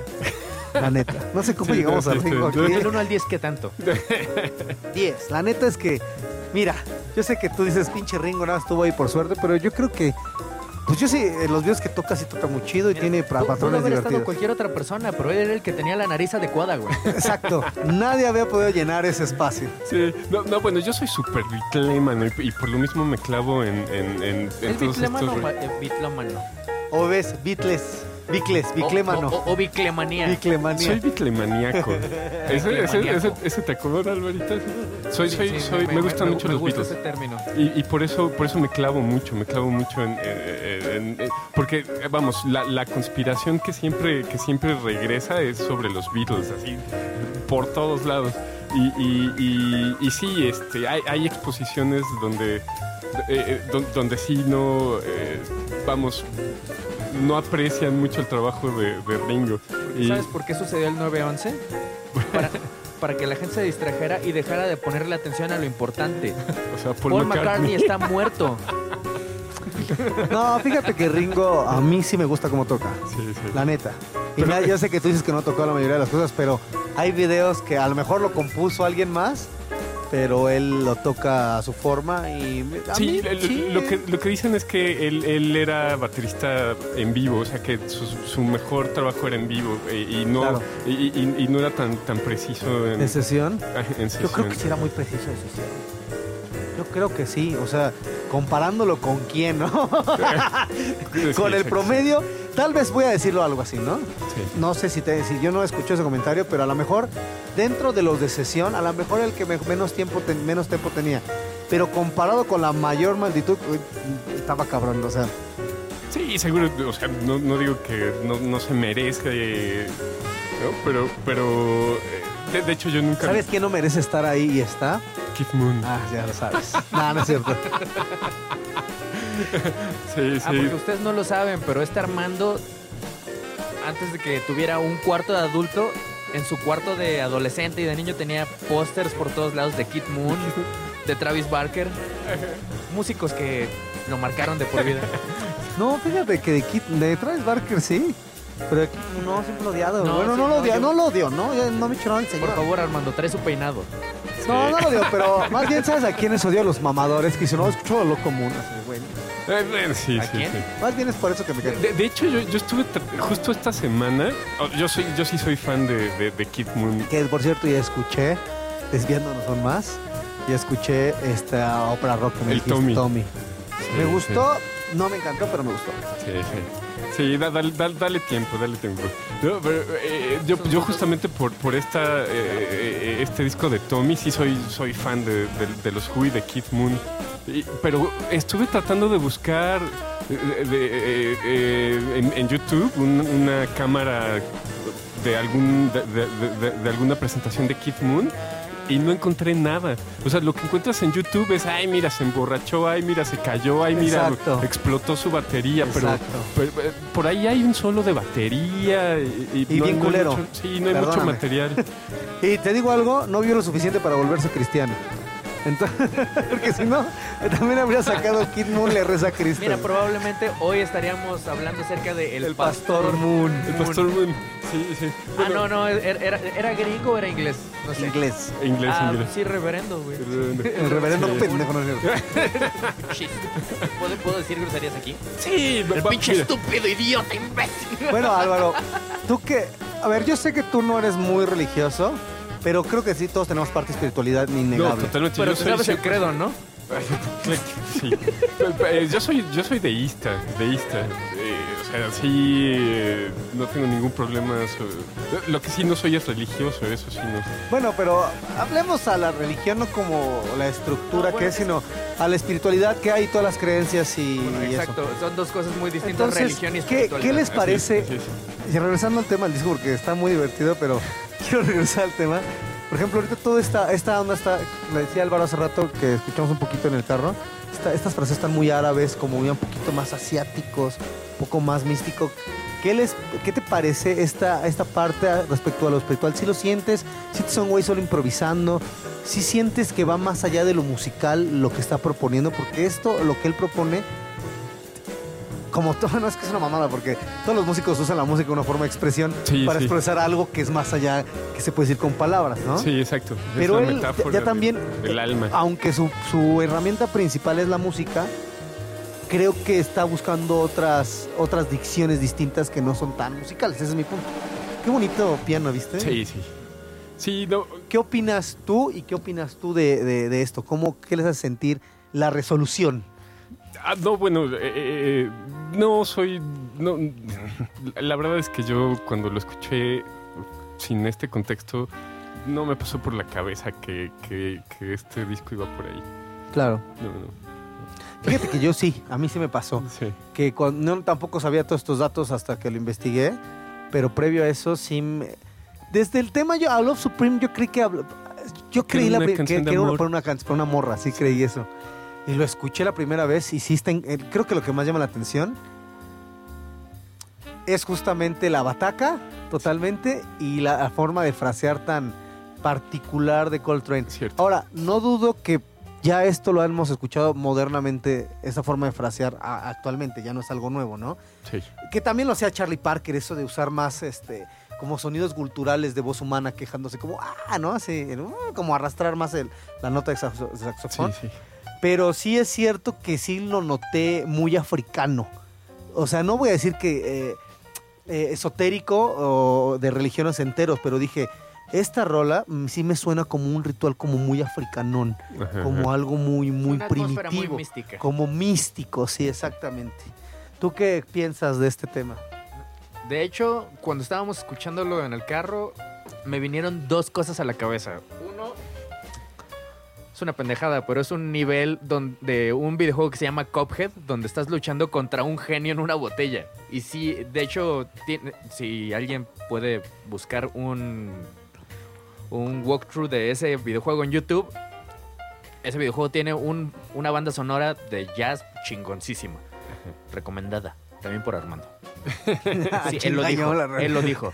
La neta. No sé cómo Sí, llegamos no, a sí, Ringo sí. Del 1 al 10, ¿qué tanto? 10. La neta es que, mira, yo sé que tú dices pinche Ringo, nada, estuvo ahí por suerte, pero yo creo que, pues yo sí, en los videos que toca, sí toca muy chido y tiene pra- Pudo patrones haber estado divertidos. cualquier otra persona, pero él era el que tenía la nariz adecuada, güey. Exacto. Nadie había podido llenar ese espacio. Sí. No, no, bueno, yo soy súper bitlómano y, y por lo mismo me clavo en, en, en, en ¿Es todos estos... eh, bitlómano? O ves, Beatles, Bicles, biclémano. O, o- o biclemanía. Biclemanía. Soy bitlemaniaco. ¿Ese, ese, ese, ese te acuerdas, Alvarito? Soy, Sí, soy, sí, soy, me, gustan mucho me los gusta Beatles. ese término. Y, y por eso por eso me clavo mucho, me clavo mucho en... en- en- en- porque, eh, vamos, la, la conspiración que siempre, que siempre regresa es sobre los Beatles, así, por todos lados. Y, y, y, y sí, este, hay, hay exposiciones donde, eh, eh, don- donde sí no, eh, vamos, no aprecian mucho el trabajo de, de Ringo. Y, ¿Sabes por qué sucedió el 9-11? Para, para que la gente se distrajera y dejara de ponerle atención a lo importante. o sea, Paul, Paul McCartney está muerto. No, fíjate que Ringo a mí sí me gusta cómo toca. Sí, sí. La neta. Y na- yo sé que tú dices que no tocó la mayoría de las cosas, pero hay videos que a lo mejor lo compuso alguien más, pero él lo toca a su forma y a Sí, mí, lo, sí. lo que, lo que dicen es que él, él era baterista en vivo, o sea que su, su mejor trabajo era en vivo eh, y, no, Claro. y, y- y no era tan, tan preciso en, sesión. en Yo creo que sí era muy preciso de sesión. Yo creo que sí, o sea, comparándolo con quién, ¿no? Sí, con el promedio, tal vez voy a decirlo algo así, ¿no? Sí. No sé si, te, si yo no escuché ese comentario, pero a lo mejor dentro de los de sesión, a lo mejor el que me- menos tiempo ten- menos tiempo tenía. Pero comparado con la mayor malditud, estaba cabrón, o sea. Sí, seguro, o sea, no, no digo que no, no se merece, ¿no? pero, pero eh, de, de hecho yo nunca... ¿Sabes quién no merece estar ahí y está? Keith Moon. Ah, ya lo sabes. no, no es cierto. sí, sí. Ah, porque ustedes no lo saben, pero este Armando, antes de que tuviera un cuarto de adulto, en su cuarto de adolescente y de niño tenía pósters por todos lados de Kid Moon, de Travis Barker, músicos que lo marcaron de por vida. No, fíjate que de, Kit, de Travis Barker sí. Pero de Kit Moon no, siempre lo odiado. No, bueno, sí, no lo yo- no lo odio, ¿no? Ya no me nada el señor. Por favor, Armando, trae su peinado. No, no lo odio, pero más bien sabes a quiénes odio a los mamadores que dicen, no, escucho lo común. Así, sí, ¿A sí, quién? sí. Más bien es por eso que me quedo. De, de hecho, yo, yo estuve tra- justo esta semana. oh, Yo soy, yo sí soy fan de, de, de Kid Moon. Que por cierto ya escuché, desviándonos aún más, ya escuché esta ópera rock que me El dijiste, Tommy. me Sí, gustó, no me encantó, pero me gustó. Sí, sí. Sí, da- dale, dale- dale tiempo, dale tiempo. Pero, eh, yo, yo justamente por, por esta, eh, eh, este disco de Tommy sí soy, soy fan de, de- de los Who y de Kid Moon. Y- pero estuve tratando de buscar eh, de- eh, en, en YouTube un- una cámara de, algún, de alguna presentación de Kid Moon y no encontré nada. O sea, lo que encuentras en YouTube es, ay, mira, se emborrachó, ay, mira, se cayó, ay, mira, Exacto. explotó su batería, pero, eh, por ahí hay un solo de batería y, Y bien hay culero. mucho- sí, no hay mucho material. Y te digo algo, no vio lo suficiente para volverse cristiano. Entonces, porque si no, también habría sacado Kid Moon le reza a Cristo. Mira, probablemente hoy estaríamos hablando acerca de El, el Pastor Moon. El Pastor Moon, sí, sí. Ah, Bueno, no, no, era, era, ¿era gringo o era inglés? No sé. Inglés. Inglés, ah, inglés. sí, reverendo, güey. El reverendo Sí. pendejo no es cierto. Chis. ¿Puedo, ¿Puedo decir groserías aquí? Sí, El va- pinche mira, estúpido idiota imbécil. Bueno, Álvaro, tú que. A ver, yo sé que tú no eres muy religioso, pero creo que sí todos tenemos parte de espiritualidad No, innegable. totalmente. Pero yo tú soy sabes el credo, ¿no? Sí. Eh, Yo soy, yo soy deísta, deísta. Eh, sea, sí, eh, no tengo ningún problema. so- Lo que sí no soy es religioso, eso sí no. Bueno, pero hablemos a la religión no como la estructura No, bueno, que es, sino a la espiritualidad que hay, todas las creencias y, y eso. Exacto, son dos cosas muy distintas, Entonces, religión y ¿qué, espiritualidad. ¿qué les Así parece? es, así es. Y regresando al tema del disco, porque está muy divertido, pero quiero regresar al tema. Por ejemplo, ahorita toda esta, esta onda está, le decía Álvaro hace rato que escuchamos un poquito en el carro, esta- estas frases están muy árabes, como un poquito más asiáticos, un poco más místico. ¿Qué, les, ¿Qué te parece esta, esta parte respecto a lo espiritual? ¿Si lo sientes? ¿Sientes a un güey solo improvisando? ¿Si sientes que va más allá de lo musical lo que está proponiendo? Porque esto, lo que él propone, como todo, no es que es una mamada, porque todos los músicos usan la música como una forma de expresión Sí, para sí. expresar algo que es más allá, que se puede decir con palabras, ¿no? Sí, exacto. Es Pero él ya de- también, del alma. aunque su, su herramienta principal es la música, creo que está buscando otras, otras dicciones distintas que no son tan musicales. Ese es mi punto. Qué bonito piano, ¿viste? Sí, sí. Sí, no, ¿Qué opinas tú y qué opinas tú de, de- de esto? ¿Cómo, ¿Qué les hace sentir la resolución? Ah, no, bueno, eh, eh, no soy. No, la verdad es que yo cuando lo escuché sin este contexto, no me pasó por la cabeza que, que- que este disco iba por ahí. Claro. No, no. Fíjate que yo sí, a mí sí me pasó. Sí. que cuando, no, tampoco sabía todos estos datos hasta que lo investigué, pero previo a eso sí me- Desde el tema yo, a Love Supreme, yo creí que... Yo creí la, que, que era para una, para una morra, sí creí eso. Y lo escuché la primera vez eh, creo que lo que más llama la atención es justamente la bataca, totalmente, y la, la forma de frasear tan particular de Coltrane. Cierto. Ahora, no dudo que ya esto lo hemos escuchado modernamente, esa forma de frasear a- actualmente, ya no es algo nuevo, ¿no? Sí. Que también lo hacía Charlie Parker, eso de usar más este como sonidos culturales de voz humana quejándose como, ah, ¿no? Así, uh, como arrastrar más el- la nota de saxo- de Sí, saxofón. sí. Pero sí es cierto que sí lo noté muy africano. O sea, no voy a decir que eh, eh, esotérico o de religiones enteros, pero dije, esta rola mm, sí me suena como un ritual como muy africanón, Ajá, como ajá. algo muy, muy Una primitivo, muy mística. como místico, sí, exactamente. ¿Tú qué piensas de este tema? De hecho, cuando estábamos escuchándolo en el carro, me vinieron dos cosas a la cabeza. Es una pendejada, pero es un nivel don- de un videojuego que se llama Cuphead, donde estás luchando contra un genio en una botella. Y sí, de hecho, tiene- si alguien puede buscar un, un walkthrough de ese videojuego en YouTube, ese videojuego tiene un- una banda sonora de jazz chingoncísima. Recomendada, también por Armando. Sí, él lo dijo. Él lo dijo.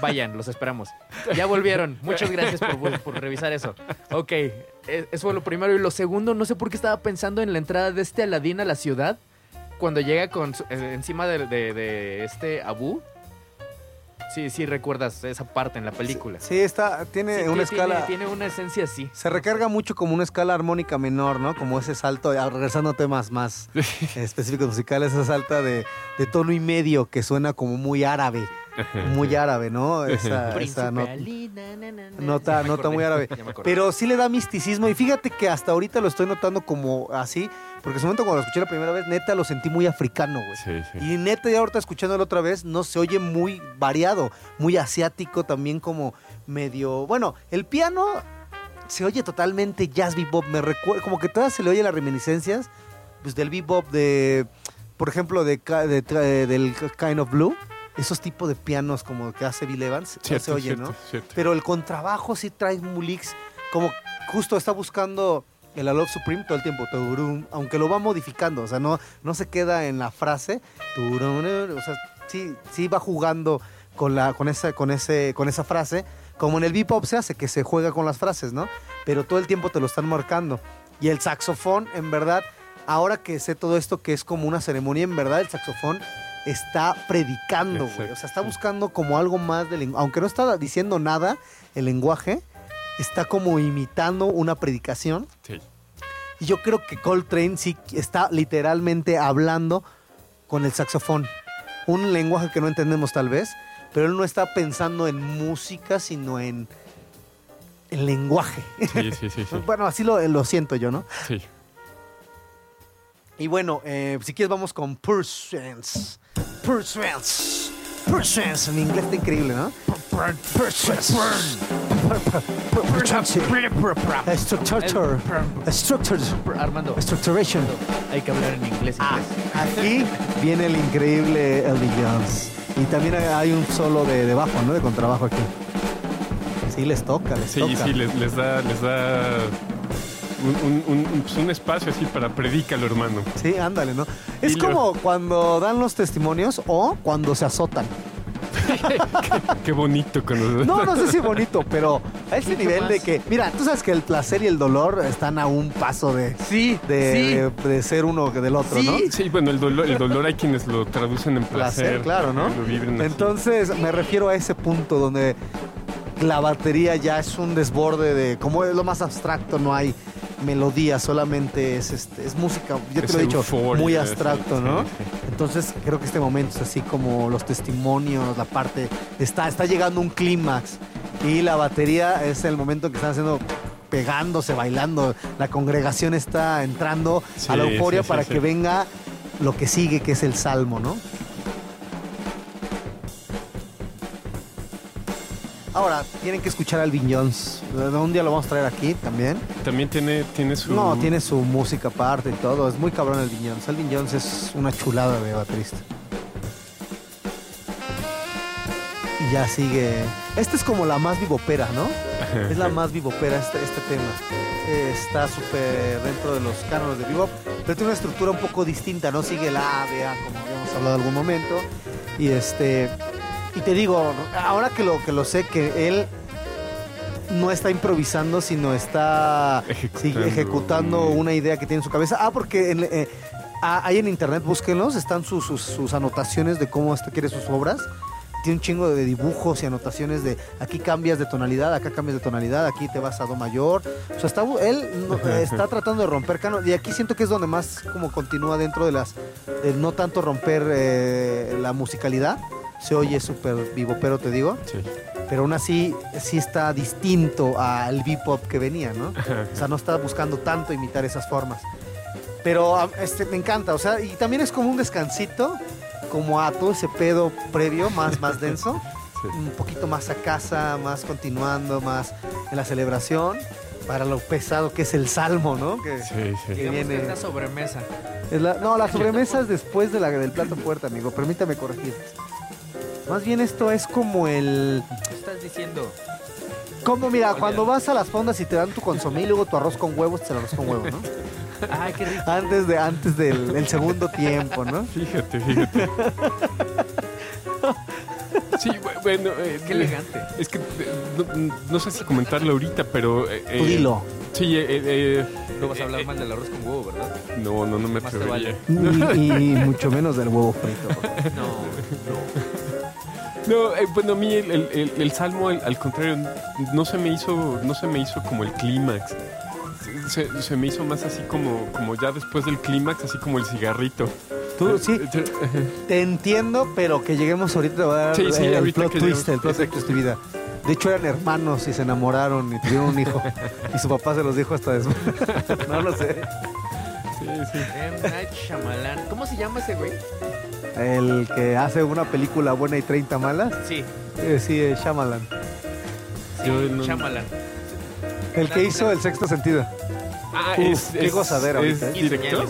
Vayan, los esperamos. Ya volvieron. Muchas gracias por, por revisar eso. Ok, eso fue lo primero. Y lo segundo, no sé por qué estaba pensando en la entrada de este Aladín a la ciudad. Cuando llega con su- eh, encima de, de- de este Abu. Sí, sí recuerdas esa parte en la película. Sí, está, tiene Sí, una tiene- escala. Tiene una esencia así. Se recarga mucho como una escala armónica menor, ¿no? Como ese salto, regresando a temas más específicos musicales, esa salta de, de tono y medio que suena como muy árabe, muy árabe, ¿no? Esa, esa no- nota, nota muy árabe. Pero sí le da misticismo y fíjate que hasta ahorita lo estoy notando como así, porque en su momento cuando lo escuché la primera vez, neta lo sentí muy africano, güey. Sí, sí. Y neta, ya ahorita escuchándolo otra vez, no se oye muy variado, muy asiático, también como medio. Bueno, el piano se oye totalmente jazz bebop. Me recuerda, como que todavía se le oye las reminiscencias pues, del bebop de, por ejemplo, de, del Kind of Blue. Esos tipos de pianos como que hace Bill Evans, no se oye, cierto, ¿no? cierto. Pero el contrabajo sí trae mulix, como justo está buscando el I Love Supreme todo el tiempo, turum, aunque lo va modificando, o sea, no, no se queda en la frase, turum, o sea, sí, sí va jugando con, la, con, esa, con, ese, con esa frase, como en el bebop se hace, que se juega con las frases, ¿no? Pero todo el tiempo te lo están marcando. Y el saxofón, en verdad, ahora que sé todo esto que es como una ceremonia, en verdad el saxofón está predicando, güey. O sea, está buscando como algo más del lenguaje. Aunque no está diciendo nada, el lenguaje está como imitando una predicación. Sí. Y yo creo que Coltrane sí está literalmente hablando con el saxofón. Un lenguaje que no entendemos tal vez, pero él no está pensando en música, sino en el lenguaje. Sí, sí, sí, sí. Bueno, así lo, lo siento yo, ¿no? Sí. Y bueno, eh, si quieres vamos con Pursuance. Pursuance. Pursuance. En inglés está increíble, ¿no? Structure. Structure. Armando, Structuration. hay que hablar en inglés. Ah, aquí viene el increíble Elvin Jones. Y también hay- un solo de, de bajo, ¿no? De contrabajo aquí. Sí, les toca, les Sí, toca. sí, les, les da, les da un, un- un- un- pues un espacio así para predícalo, hermano. Sí, ándale, ¿no? Es Y lo- como cuando dan los testimonios o cuando se azotan. Qué bonito cuando... No, no sé si bonito, pero a ese nivel de que, mira, tú sabes que el placer y el dolor están a un paso de, Sí, de, de- de ser uno que del otro, Sí. ¿no? Sí, bueno, el dolor, el dolor hay quienes lo traducen en placer. Placer, claro, ¿no? Lo viven así. Entonces me refiero a ese punto donde la batería ya es un desborde de, como es lo más abstracto, no hay melodía, solamente es, este, es música, yo te Es lo he dicho, euforia, muy abstracto, sí, ¿no? sí. Entonces creo que este momento es así como los testimonios, la parte, está, está llegando un clímax y la batería es el momento que están haciendo pegándose, bailando, la congregación está entrando a la euforia para que venga lo que sigue, que es el salmo, ¿no? Ahora, tienen que escuchar a Alvin Jones. Un día lo vamos a traer aquí también. También tiene, tiene su... No, tiene su música aparte y todo. Es muy cabrón Alvin Jones. Alvin Jones es una chulada de baterista. Y ya sigue. Esta es como la más vivopera, ¿no? Es la más vivopera este, este tema. Eh, Está súper dentro de los cánones de bebop, pero tiene una estructura un poco distinta, ¿no? Sigue la A, B, A, como habíamos hablado en algún momento. Y este. Y te digo, ahora que lo, que lo sé, que él no está improvisando, sino está sí, Ejecutando. una idea que tiene en su cabeza. Ah, porque en- eh, ah, ahí en internet, búsquenlos, están sus, sus, sus anotaciones de cómo quiere sus obras. Tiene un chingo de dibujos y anotaciones de aquí cambias de tonalidad, acá cambias de tonalidad, aquí te vas a do mayor. O sea, está, él no- está tratando de romper canon y aquí siento que es donde más como continúa dentro de las, de no tanto romper eh, la musicalidad. Se oye súper vivo, pero te digo, Sí. pero aún así sí está distinto al bebop que venía, ¿no? O sea, no está buscando tanto imitar esas formas. Pero este, me encanta, o sea, y también es como un descansito, como a todo ese pedo previo, más, más denso, Sí. un poquito más a casa, más continuando, más en la celebración, para lo pesado que es el salmo, ¿no? Que Sí, sí. que viene- que es la sobremesa. es la- no, la sobremesa es después de la, del plato fuerte, amigo, permítame corregir. Más bien esto es como el... ¿Qué estás diciendo? Como mira, Oye. cuando vas a las fondas y te dan tu consomé y luego tu arroz con huevos, te el arroz con huevo, ¿no? Ay, qué rico. Antes, de, antes del, del segundo tiempo, ¿no? Fíjate, fíjate. Sí, bu- bueno... eh, Qué elegante. Es que eh, no, no sé si comentarlo ahorita, pero... eh, Tú eh, dilo. Sí, eh, eh, No vas a hablar mal del arroz con huevo, ¿verdad? no, no, no me Más te atrevería. Y, y mucho menos del huevo frito. No, No, eh, bueno, a mí el, el- el- el salmo, al, al contrario, no se me hizo, no se me hizo como el clímax. Se, se- me hizo más así como, como ya después del clímax, así como el cigarrito. Tú, sí, Eh, eh, ajá. te entiendo, pero que lleguemos ahorita te voy a dar Sí, sí, el plot twist, el plot twist de tu vida. De hecho, eran hermanos y se enamoraron y tuvieron un hijo. y su papá se los dijo hasta después. no lo sé. Sí, sí. M. Night Shyamalan. ¿Cómo se llama ese güey? El que hace una película buena y 30 malas. Sí, Eh, sí, es Shyamalan. sí, Yo no- Shyamalan. El que hizo El Sexto Sentido. Ah, Uf, es, qué es- gozadera ¿Es ahorita, ¿eh? director?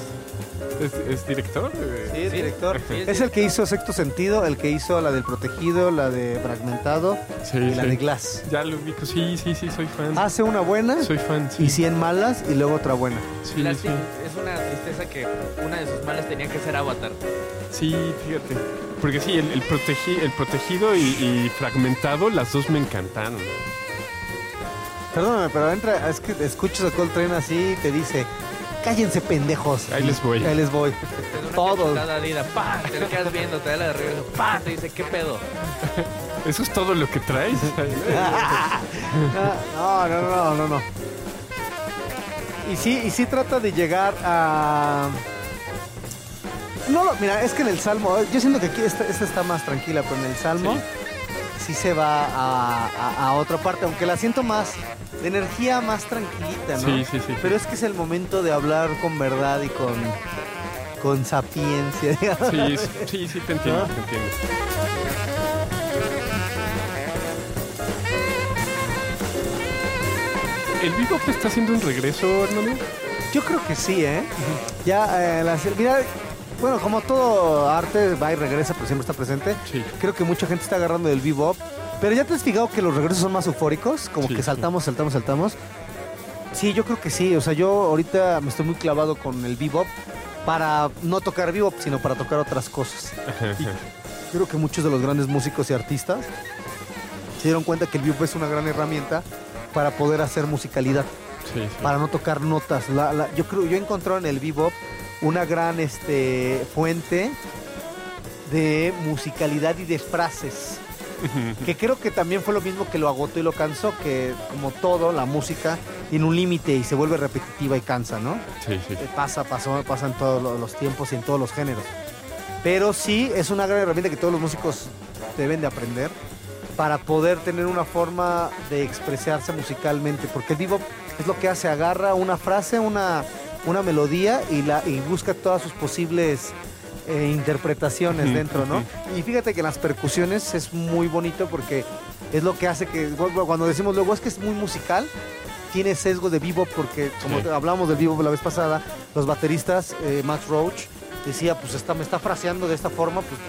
¿Es, es director? Sí, director. Sí, Es el que hizo Sexto Sentido, el que hizo la del Protegido, la de Fragmentado Sí, y la sí. de Glass. Ya lo ubico, sí, sí, sí, soy fan. Hace una buena soy fan, sí. y 100 malas y luego otra buena. Sí, sí. Es una tristeza que una de sus males tenía que ser Avatar. Sí, fíjate. Porque sí, el, el, protegi- el protegido y, y fragmentado, las dos me encantaron. Perdóname, pero entra, es que escuchas a Coltrane así y te dice, cállense pendejos. Ahí les voy. Ahí les voy. Todos. ¡pam! Te lo quedas viendo, te da la de regreso, ¡pam! Te dice, ¿qué pedo? ¿Eso es todo lo que traes? no, no, no, no, no. Y sí, y sí trata de llegar a... No, lo- mira, es que en el Salmo, yo siento que aquí esta, esta está más tranquila, pero en el Salmo sí, se va a, a- a otra parte, aunque la siento más, de energía más tranquilita, ¿no? Sí, sí, sí. Pero es que es el momento de hablar con verdad y con, con sapiencia. digamos. Sí, sí, sí, sí, te entiendo, ¿No? te entiendo. ¿El bebop está haciendo un regreso, Hernán? Yo creo que sí, ¿eh? Ya, eh, la- mira, bueno, como todo arte va y regresa, pero siempre está presente. Sí. Creo que mucha gente está agarrando del bebop. Pero ya te has fijado que los regresos son más eufóricos, como Sí, que saltamos, saltamos, saltamos. Sí, yo creo que sí. O sea, yo ahorita me estoy muy clavado con el bebop para no tocar bebop, sino para tocar otras cosas. Y creo que muchos de los grandes músicos y artistas se dieron cuenta que el bebop es una gran herramienta para poder hacer musicalidad Sí, sí. para no tocar notas. La- la- yo creo, yo he encontrado en el bebop una gran este, fuente de musicalidad y de frases. Que creo que también fue lo mismo que lo agotó y lo cansó, que como todo, la música tiene un límite y se vuelve repetitiva y cansa, ¿no? Sí, sí. Eh, Pasa, pasó, pasa en todos lo- los tiempos y en todos los géneros. Pero sí es una gran herramienta que todos los músicos deben de aprender para poder tener una forma de expresarse musicalmente, porque el bebop es lo que hace, agarra una frase, una, una melodía y, la, y busca todas sus posibles eh, interpretaciones dentro, ¿no? Y fíjate que las percusiones es muy bonito porque es lo que hace que, cuando decimos luego es que es muy musical, tiene sesgo de bebop porque como Sí. hablamos del bebop la vez pasada, los bateristas, eh, Max Roach, decía, pues está, me está fraseando de esta forma, pues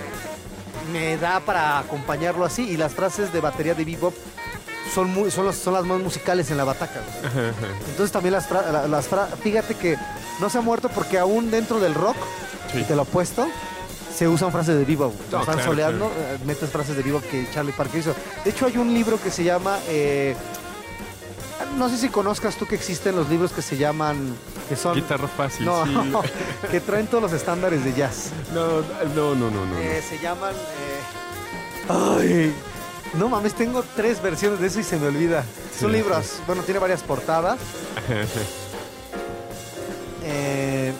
me da para acompañarlo así. Y las frases de batería de bebop son, muy, son, las, son las más musicales en la bataca. güey. Entonces también las, fra- la- las fra- fíjate que no se ha muerto porque aún dentro del rock, Sí. y te lo apuesto, se usan frases de güey. No, Están claro, soleando, eh, metes frases de bebop que Charlie Parker hizo. De hecho hay un libro que se llama... eh, no sé si conozcas tú que existen los libros que se llaman... que son... Guitarra fácil, no, sí. que traen todos los estándares de jazz. No, no, no, no, no. Eh, se llaman. eh, Ay, no mames, tengo tres versiones de eso y se me olvida. Son Sí, libros, bueno, tiene varias portadas. Eh,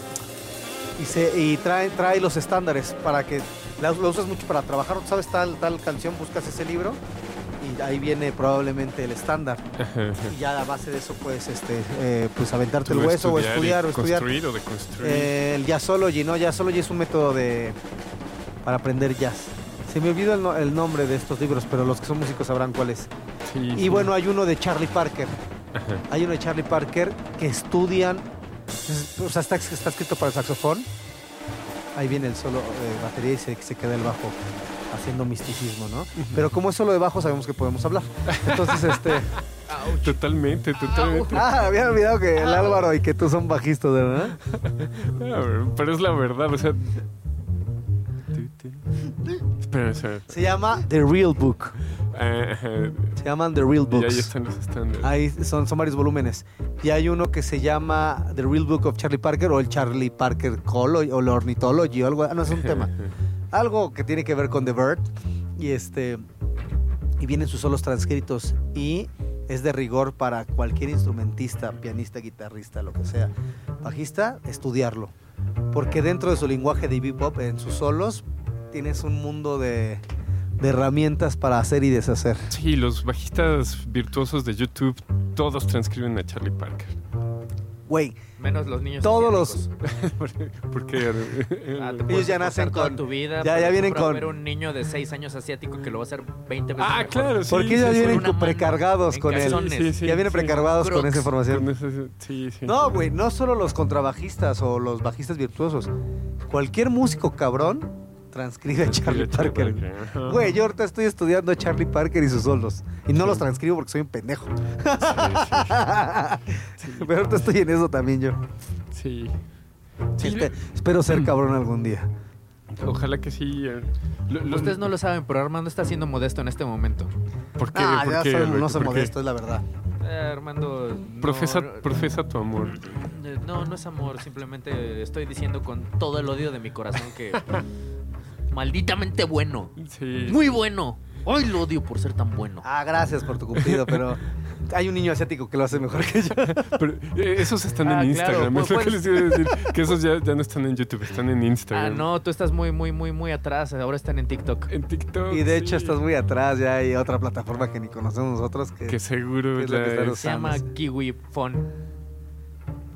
y se, y trae, trae los estándares para que la- lo usas mucho para trabajar. ¿Sabes tal, tal canción? Buscas ese libro y ahí viene probablemente el estándar. Y ya a base de eso puedes este, eh, pues aventarte el hueso o estudiar o estudiar. Construir o deconstruir. Eh, el jazzology, ¿no? Jazzology es un método de para aprender jazz. Se me olvidó el, no- el nombre de estos libros, pero los que son músicos sabrán cuál es. Sí, Y sí. bueno, hay uno de Charlie Parker. Ajá. Hay uno de Charlie Parker que estudian, es- o sea, está, está escrito para el saxofón. Ahí viene el solo de batería y se, se queda el bajo haciendo misticismo, ¿no? Pero como es solo de bajo, sabemos que podemos hablar. Entonces, este... Totalmente, totalmente. Ah, había olvidado que el Álvaro y que tú son bajistas, ¿verdad? Ah, Pero es la verdad, o sea. Espera, espera. Se llama The Real Book. Ah, ajá. Se llaman The Real Y ahí Books. están los estándares. Ahí son, son varios volúmenes. Y hay uno que se llama The Real Book of Charlie Parker o el Charlie Parker Call o, o el Ornithology o algo. ah, No es un tema. Algo que tiene que ver con The Bird. Y este. y vienen sus solos transcritos y es de rigor para cualquier instrumentista, pianista, guitarrista, lo que sea, bajista, estudiarlo. Porque dentro de su lenguaje de bebop, en sus solos, tienes un mundo de, de herramientas para hacer y deshacer. Sí, los bajistas virtuosos de YouTube todos transcriben a Charlie Parker. Güey, Menos los niños. Todos asiáticos. Porque Ah, Ellos ya nacen con- tu vida. ya- ya vienen con- un niño de 6 años asiático que lo va a hacer 20 veces Ah, mejor. claro, sí. porque ellos sí, vienen sí. una con precargados con él. Sí, sí, ya vienen sí. precargados con esa información. Con ese- sí, sí. No, güey, no solo los contrabajistas o los bajistas virtuosos. Cualquier músico cabrón transcribe a Charlie Parker. güey. Yo ahorita estoy estudiando a Charlie Parker y sus solos. Y no los transcribo porque soy un pendejo. Pero ahorita estoy en eso también yo. Sí. Sí, Espe- espero ser cabrón algún día. Ojalá que sí. eh, lo- lo- Ustedes no lo saben, pero Armando está siendo modesto en este momento. ¿Por qué? Ah, ¿Por ya qué, soy- Alberto? no soy modesto, es la verdad. Eh, Armando. no- Profesa, no, profesa tu amor. eh, No, no es amor, simplemente estoy diciendo con todo el odio de mi corazón que. Malditamente bueno. Sí. Muy bueno. Hoy lo odio por ser tan bueno. Ah, gracias por tu cumplido, pero hay un niño asiático que lo hace mejor que yo. Pero eh, esos están Ah, en claro, Instagram. es lo que puedes- les iba a decir. Que esos ya, ya no están en YouTube, están en Ah, Instagram. no, tú estás muy, muy, muy, muy atrás. Ahora están en TikTok. En TikTok. Y de hecho sí. estás muy atrás, ya hay otra plataforma que ni conocemos nosotros que... Que seguro ¿Qué es lo ya que Se llama. Kiwi Phone.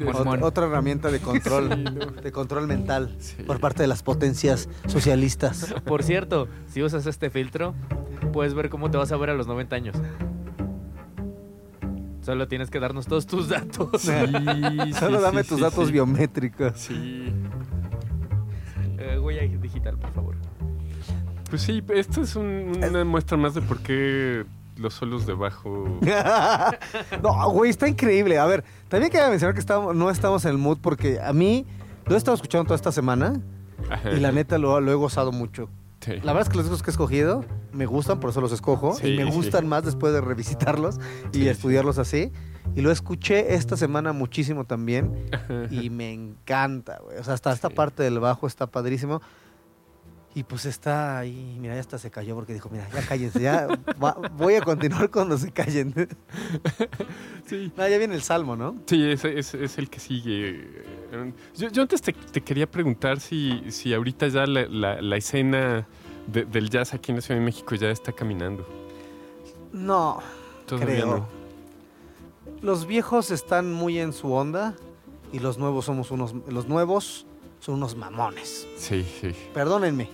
Ot- otra herramienta de control, Sí, no. de control mental Sí. por parte de las potencias socialistas. Por cierto, si usas este filtro, puedes ver cómo te vas a ver a los 90 años. Solo tienes que darnos todos tus datos. Sí, sí, Solo dame sí, tus sí, datos sí. biométricos. Sí. Eh, huella digital, por favor. Pues sí, esto es un- una muestra más de por qué los solos de bajo. no, güey, está increíble. A ver, también quería mencionar que estamos, no estamos en el mood porque a mí lo he estado escuchando toda esta semana y la neta lo, lo he gozado mucho. Sí. La verdad es que los discos que he escogido me gustan, por eso los escojo. Sí, y me sí. gustan más después de revisitarlos y Sí, estudiarlos así. Y lo escuché esta semana muchísimo también. Y me encanta, güey. O sea, hasta esta Sí. parte del bajo está padrísimo. Y pues está ahí, mira, ya hasta se cayó porque dijo, mira, ya cállense, ya va- voy a continuar cuando se callen. Sí. No, ya viene el salmo, ¿no? Sí, es, es- es el que sigue. Yo, yo antes te, te quería preguntar si, si ahorita ya la, la- la escena de- del jazz aquí en la Ciudad de México ya está caminando. No, Todavía creo. no. Los viejos están muy en su onda y los nuevos somos unos, los nuevos son unos mamones. Sí, sí. Perdónenme.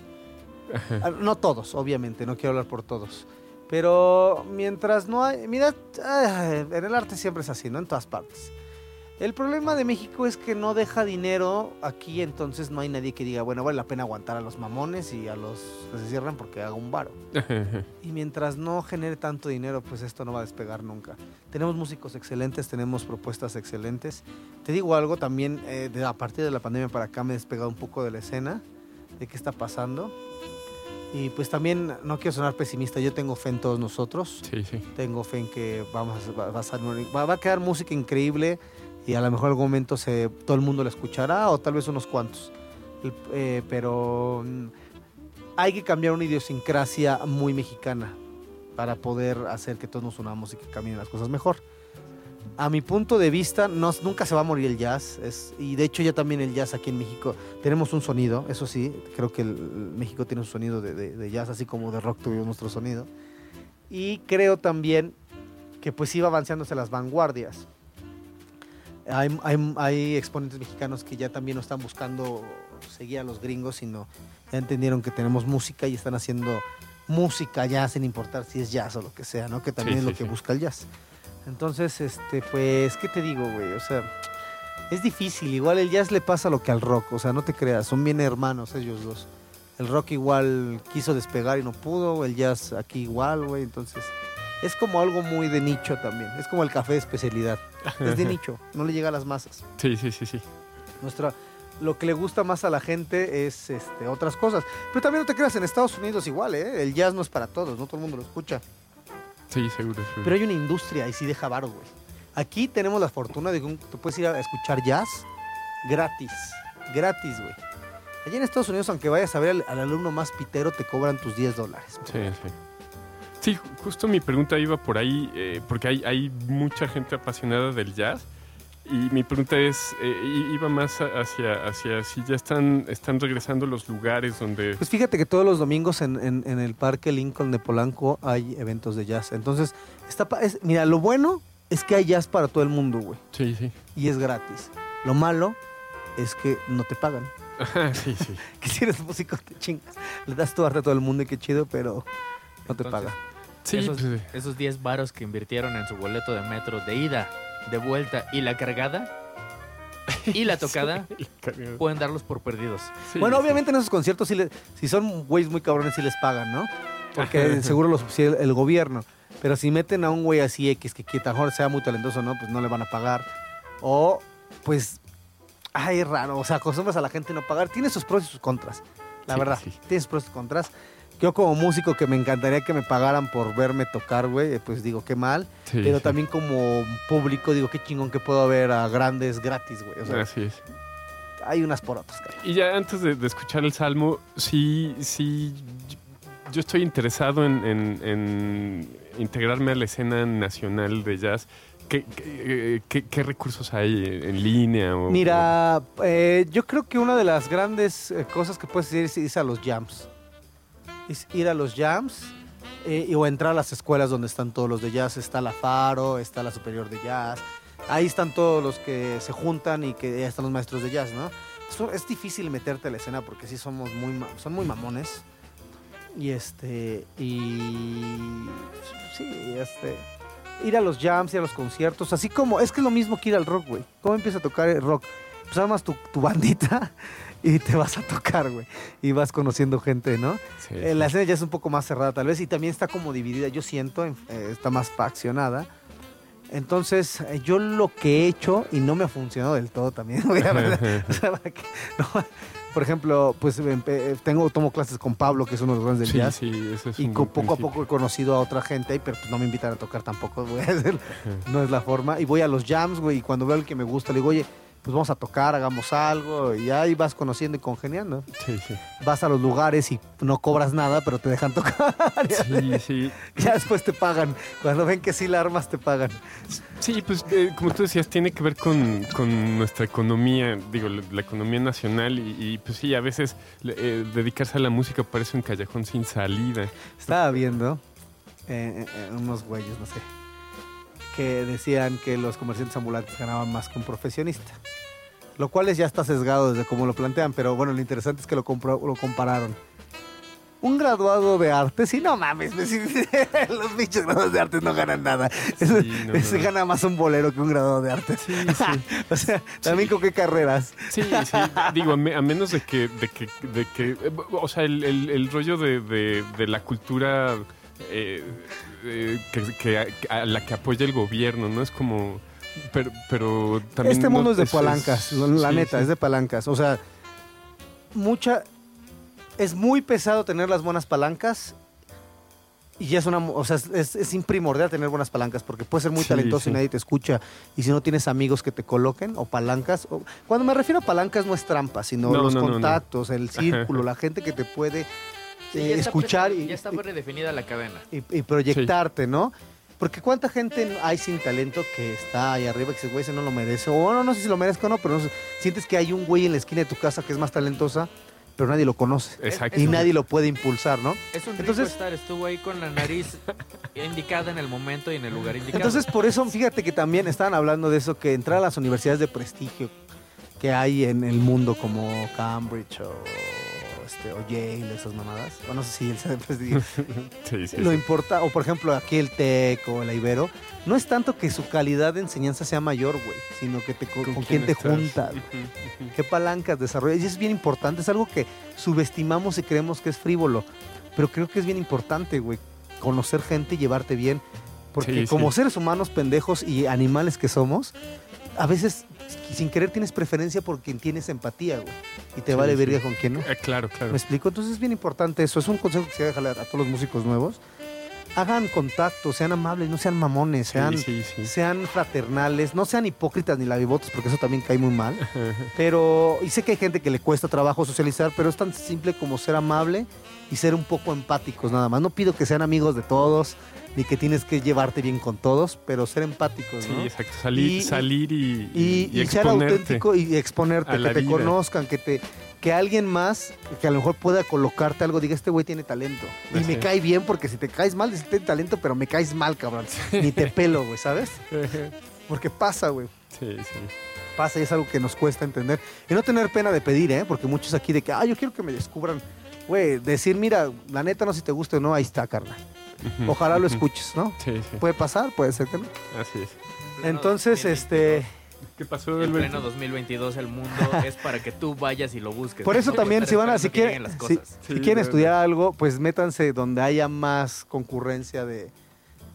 Ah, No todos, obviamente, no quiero hablar por todos. Pero mientras no hay. Mira, ah, en el arte siempre es así, ¿no? En todas partes. El problema de México es que no deja dinero aquí, entonces no hay nadie que diga, bueno, vale la pena aguantar a los mamones y a los que se cierran porque haga un varo. Y mientras no genere tanto dinero, pues esto no va a despegar nunca. Tenemos músicos excelentes, tenemos propuestas excelentes. Te digo algo, también eh, de- a partir de la pandemia para acá me he despegado un poco de la escena, de qué está pasando. Y pues también, no quiero sonar pesimista, yo tengo fe en todos nosotros. Sí, sí. Tengo fe en que vamos a, va, va a salir- va- va a quedar música increíble y a lo mejor en algún momento se, todo el mundo la escuchará o tal vez unos cuantos. Eh, pero mm, hay que cambiar una idiosincrasia muy mexicana para poder hacer que todos nos unamos y que caminen las cosas mejor. A mi punto de vista, no, nunca se va a morir el jazz. Es, y de hecho ya también el jazz aquí en México. Tenemos un sonido, eso sí. Creo que el, el México tiene un sonido de, de- de jazz, así como de rock tuvimos nuestro sonido. Y creo también que pues iba avanzándose las vanguardias. Hay, hay- hay exponentes mexicanos que ya también no están buscando seguir a los gringos, sino ya entendieron que tenemos música y están haciendo música ya sin importar si es jazz o lo que sea, ¿no? Que también Sí, es lo sí, que sí. busca el jazz. Entonces, este, pues, ¿qué te digo, güey? O sea, es difícil. Igual el jazz le pasa lo que al rock. O sea, no te creas, son bien hermanos ellos dos. El rock igual quiso despegar y no pudo. El jazz aquí igual, güey. Entonces, es como algo muy de nicho también. Es como el café de especialidad. Es de nicho, no le llega a las masas. Sí, sí, sí, sí. Nuestra, lo que le gusta más a la gente es este, otras cosas. Pero también no te creas, en Estados Unidos igual, ¿eh? El jazz no es para todos, no todo el mundo lo escucha. Sí, seguro. seguro. Pero hay una industria y sí deja varo, güey. Aquí tenemos la fortuna de que te puedes ir a escuchar jazz gratis. Gratis, güey. Allá en Estados Unidos, aunque vayas a ver al, al alumno más pitero, te cobran tus 10 dólares. Sí, sí. Sí, ju- justo mi pregunta iba por ahí, eh, porque hay, hay mucha gente apasionada del jazz. Y mi pregunta es, eh, iba más hacia, hacia si ya están, están regresando los lugares donde... Pues fíjate que todos los domingos en, en- en el Parque Lincoln de Polanco hay eventos de jazz. Entonces, está, pa- es- mira, lo bueno es que hay jazz para todo el mundo, güey. Sí, sí. Y es gratis. Lo malo es que no te pagan. Ajá, sí, sí. Que si eres músico te chingas. Le das tu arte a todo el mundo y qué chido, pero no te pagan. Sí, esos, pues, esos 10 varos que invirtieron en su boleto de metro de ida, de vuelta y la cargada y la tocada, pueden darlos por perdidos. sí, bueno, sí. obviamente en esos conciertos, sí le- si son güeyes muy cabrones, sí les pagan, ¿no? Porque seguro los subsidia el, el gobierno. Pero si meten a un güey así X, que, que mejor sea muy talentoso, ¿no? Pues no le van a pagar. O, pues, ay, es raro. O sea, acostumbras a la gente no pagar. Tiene sus pros y sus contras. La Sí, verdad, sí. tiene sus pros y sus contras. Yo como músico que me encantaría que me pagaran por verme tocar, güey, eh, pues digo, qué mal. Sí, Pero sí. también como público digo, qué chingón que puedo ver a grandes gratis, güey. O sea, Así es. hay unas por otras, caray. Y ya antes de, de escuchar el salmo, sí, sí, yo estoy interesado en, en- en integrarme a la escena nacional de jazz. ¿Qué, qué, qué- qué recursos hay en línea? o- Mira, eh, yo creo que una de las grandes eh, cosas que puedes hacer es a los jams. Es ir a los jams eh, o entrar a las escuelas donde están todos los de jazz. Está la Faro, está la Superior de Jazz. Ahí están todos los que se juntan y que ya están los maestros de jazz, ¿no? Eso- es difícil meterte a la escena porque sí somos muy, son muy mamones. Y este, y sí, este, ir a los jams, ir a los conciertos, así como, es que es lo mismo que ir al rock, güey. ¿Cómo empieza a tocar el rock? Pues armas tu, tu bandita y te vas a tocar, güey. Y vas conociendo gente, ¿no? Sí, Eh, la escena ya es un poco más cerrada tal vez y también está como dividida, yo siento, en- eh, está más faccionada. Entonces, eh, yo lo que he hecho, y no me ha funcionado del todo también, o sea, que- no, por ejemplo, pues eh, tengo, tomo clases con Pablo, que es uno de los grandes del sí, jazz. sí, eso es Y un poco a poco he conocido a otra gente ahí, pero pues no me invitan a tocar tampoco, voy a hacer, no es la forma. Y voy a los jams, güey, y cuando veo al que me gusta, le digo, oye, pues vamos a tocar, hagamos algo, y ahí vas conociendo y congeniando. Sí, sí. Vas a los lugares y no cobras nada, pero te dejan tocar. Sí, sí. Ya después te pagan. Cuando ven que sí la armas, te pagan. Sí, pues eh, como tú decías, tiene que ver con, con nuestra economía, digo, la, la economía nacional y, y, pues sí, a veces eh, dedicarse a la música parece un callejón sin salida. Estaba viendo eh, eh, unos güeyes, no sé, que decían que los comerciantes ambulantes ganaban más que un profesionista. Lo cual es ya está sesgado desde cómo lo plantean, pero bueno, lo interesante es que lo, compro- lo compararon. Un graduado de artes, y no mames, sí, los bichos graduados de artes no ganan nada. Sí, no, Se no. gana más un bolero que un graduado de artes. Sí, sí. o sea, también con qué carreras. Sí, sí, digo, a, me- a menos de que, de que, de que eh, o sea, el, el- el rollo de, de- de la cultura eh, eh, que, que a, la que apoya el gobierno, ¿no? Es como, pero, pero también... Este no- mundo es de palancas, es- la sí, neta, sí. es de palancas. O sea, mucha. Es muy pesado tener las buenas palancas. Y ya es una. O sea, es, es, imprimordial tener buenas palancas porque puedes ser muy Sí, talentoso sí. y nadie te escucha. Y si no tienes amigos que te coloquen o palancas. o- cuando me refiero a palancas, no es trampa, sino No, los no, no, no. contactos, el círculo, la gente que te puede Sí, eh, escuchar y, ya está predefinida la cadena. y, y proyectarte, ¿no? Porque cuánta gente hay sin talento que está ahí arriba que dice, güey, ese no lo merece. O no, no sé si lo merezco o no, pero no sé, sientes que hay un güey en la esquina de tu casa que es más talentosa, pero nadie lo conoce. Exacto. Y nadie lo puede impulsar, ¿no? Es un rico Entonces- estar, estuvo ahí con la nariz indicada en el momento y en el lugar indicado. Entonces, por eso, fíjate que también estaban hablando de eso, que entrar a las universidades de prestigio que hay en el mundo como Cambridge o, este, o Yale, esas mamadas. O no sé si él de prestigio. Sí, sí, lo sí. importa, o por ejemplo aquí el TEC o el Ibero, no es tanto que su calidad de enseñanza sea mayor, güey, sino que te, con, con quién te estás? juntas, qué palancas desarrollas. Y es bien importante, es algo que subestimamos y creemos que es frívolo, pero creo que es bien importante, güey, conocer gente y llevarte bien. Porque como seres humanos pendejos y animales que somos, a veces sin querer tienes preferencia por quien tienes empatía, güey. Y te Sí, vale sí. verga con quien no. Eh, claro, claro. ¿Me explico? Entonces es bien importante eso. Es un consejo que quisiera dejarle a, a todos los músicos nuevos. hagan contacto, sean amables, no sean mamones, sean, sí. sean fraternales, no sean hipócritas ni lavivotos, porque eso también cae muy mal. Pero, y sé que hay gente que le cuesta trabajo socializar, pero es tan simple como ser amable y ser un poco empáticos nada más. No pido que sean amigos de todos, ni que tienes que llevarte bien con todos, pero ser empáticos, Sí, ¿no? exacto. Salir Y- y, salir y, y, y ser auténtico y exponerte, que te vida. conozcan, que te que alguien más que a lo mejor pueda colocarte algo, diga, este güey tiene talento. Y me cae bien porque si te caes mal, dices, tiene talento, pero me caes mal, cabrón. Ni te pelo, güey, ¿sabes? Porque pasa, güey. Sí, sí. Pasa y es algo que nos cuesta entender. Y no tener pena de pedir, ¿eh? Porque muchos aquí de que, ah, yo quiero que me descubran. Güey, decir, mira, la neta no sé si te gusta o no, ahí está, carnal. Ojalá lo escuches, ¿no? Sí, sí. Puede pasar, puede ser que no. Así es. Entonces, este... ¿Qué pasó, En Alberto? pleno 2022 el mundo es para que tú vayas y lo busques. Por eso No también, si van a, si quieren, si, quieren estudiar algo, pues métanse donde haya más concurrencia de,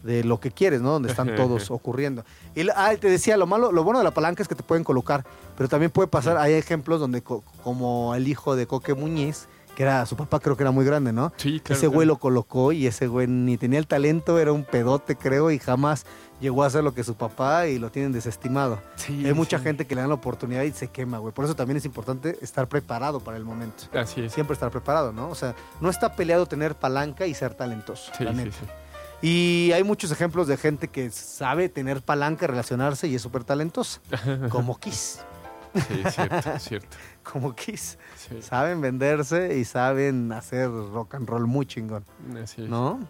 de lo que quieres, ¿no? Donde están todos ocurriendo. Y ah, te decía, lo malo, lo bueno de la palanca es que te pueden colocar, pero también puede pasar, hay ejemplos donde co- como el hijo de Coque Muñiz, que era, su papá creo que era muy grande, ¿no? Sí, claro. ese güey claro. lo colocó y ese güey ni tenía el talento, era un pedote, creo, y jamás llegó a hacer lo que su papá y lo tienen desestimado. Sí, Hay mucha sí. gente que le dan la oportunidad y se quema, güey. Por eso también es importante estar preparado para el momento. Así es. Siempre estar preparado, ¿no? O sea, no está peleado tener palanca y ser talentoso, Sí, la sí, neta. sí. Y hay muchos ejemplos de gente que sabe tener palanca, relacionarse y es súper talentosa. Como Kiss. Sí, cierto, cierto. Como Kiss. Sí, Saben venderse y saben hacer rock and roll muy chingón, así es. ¿no?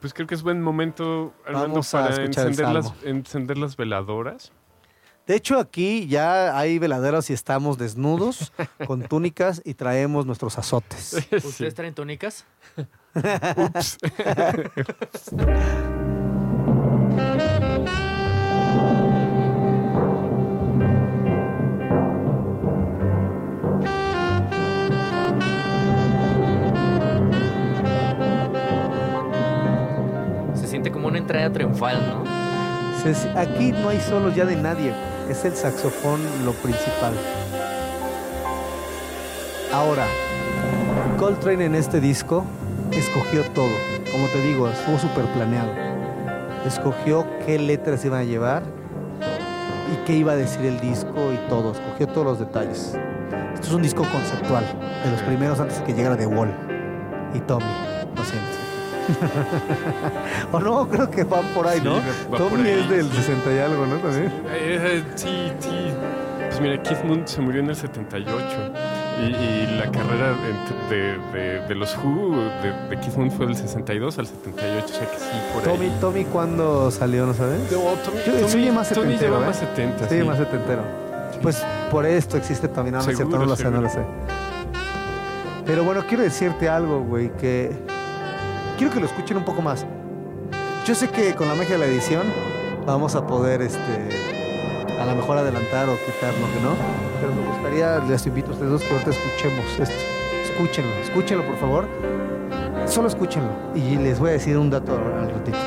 Pues creo que es buen momento, Armando, Vamos a para encender las, encender las veladoras. De hecho, aquí ya hay veladeros y estamos desnudos, con túnicas y traemos nuestros azotes. ¿Ustedes traen túnicas? Ups. Como una entrada triunfal, ¿no? Aquí no hay solos ya de nadie, es el saxofón lo principal. Ahora, Coltrane en este disco escogió todo, como te digo, estuvo súper planeado. Escogió qué letras iban a llevar y qué iba a decir el disco y todo, escogió todos los detalles. Esto es un disco conceptual, de los primeros antes de que llegara The Wall y Tommy, o no, creo que van por ahí, Sí, ¿no? va- va por Tommy ahí, es del sí. 60 y algo, ¿no? También. Eh, sí, sí. Pues mira, Keith Moon se murió en el 78 y, y la carrera de, de- de- de los Who, de, Keith Moon fue del 62 al 78, o sea que sí, por Tommy, ahí. Tommy, ¿cuándo salió, no sabes? No, Tommy, Yo- Tommy- más setentero, lleva ¿eh? más 70, Sí, más setentero. Pues por esto existe Tommy, no, no cierto, Seguro, no lo sé, no lo sé. Pero bueno, quiero decirte algo, güey, que quiero que lo escuchen un poco más. Yo sé que con la magia de la edición vamos a poder, este, a lo mejor adelantar o quitar lo que no, pero me gustaría, les invito a ustedes dos que ahorita escuchemos esto. Escúchenlo, escúchenlo, por favor. Solo escúchenlo. Y les voy a decir un dato al ratito.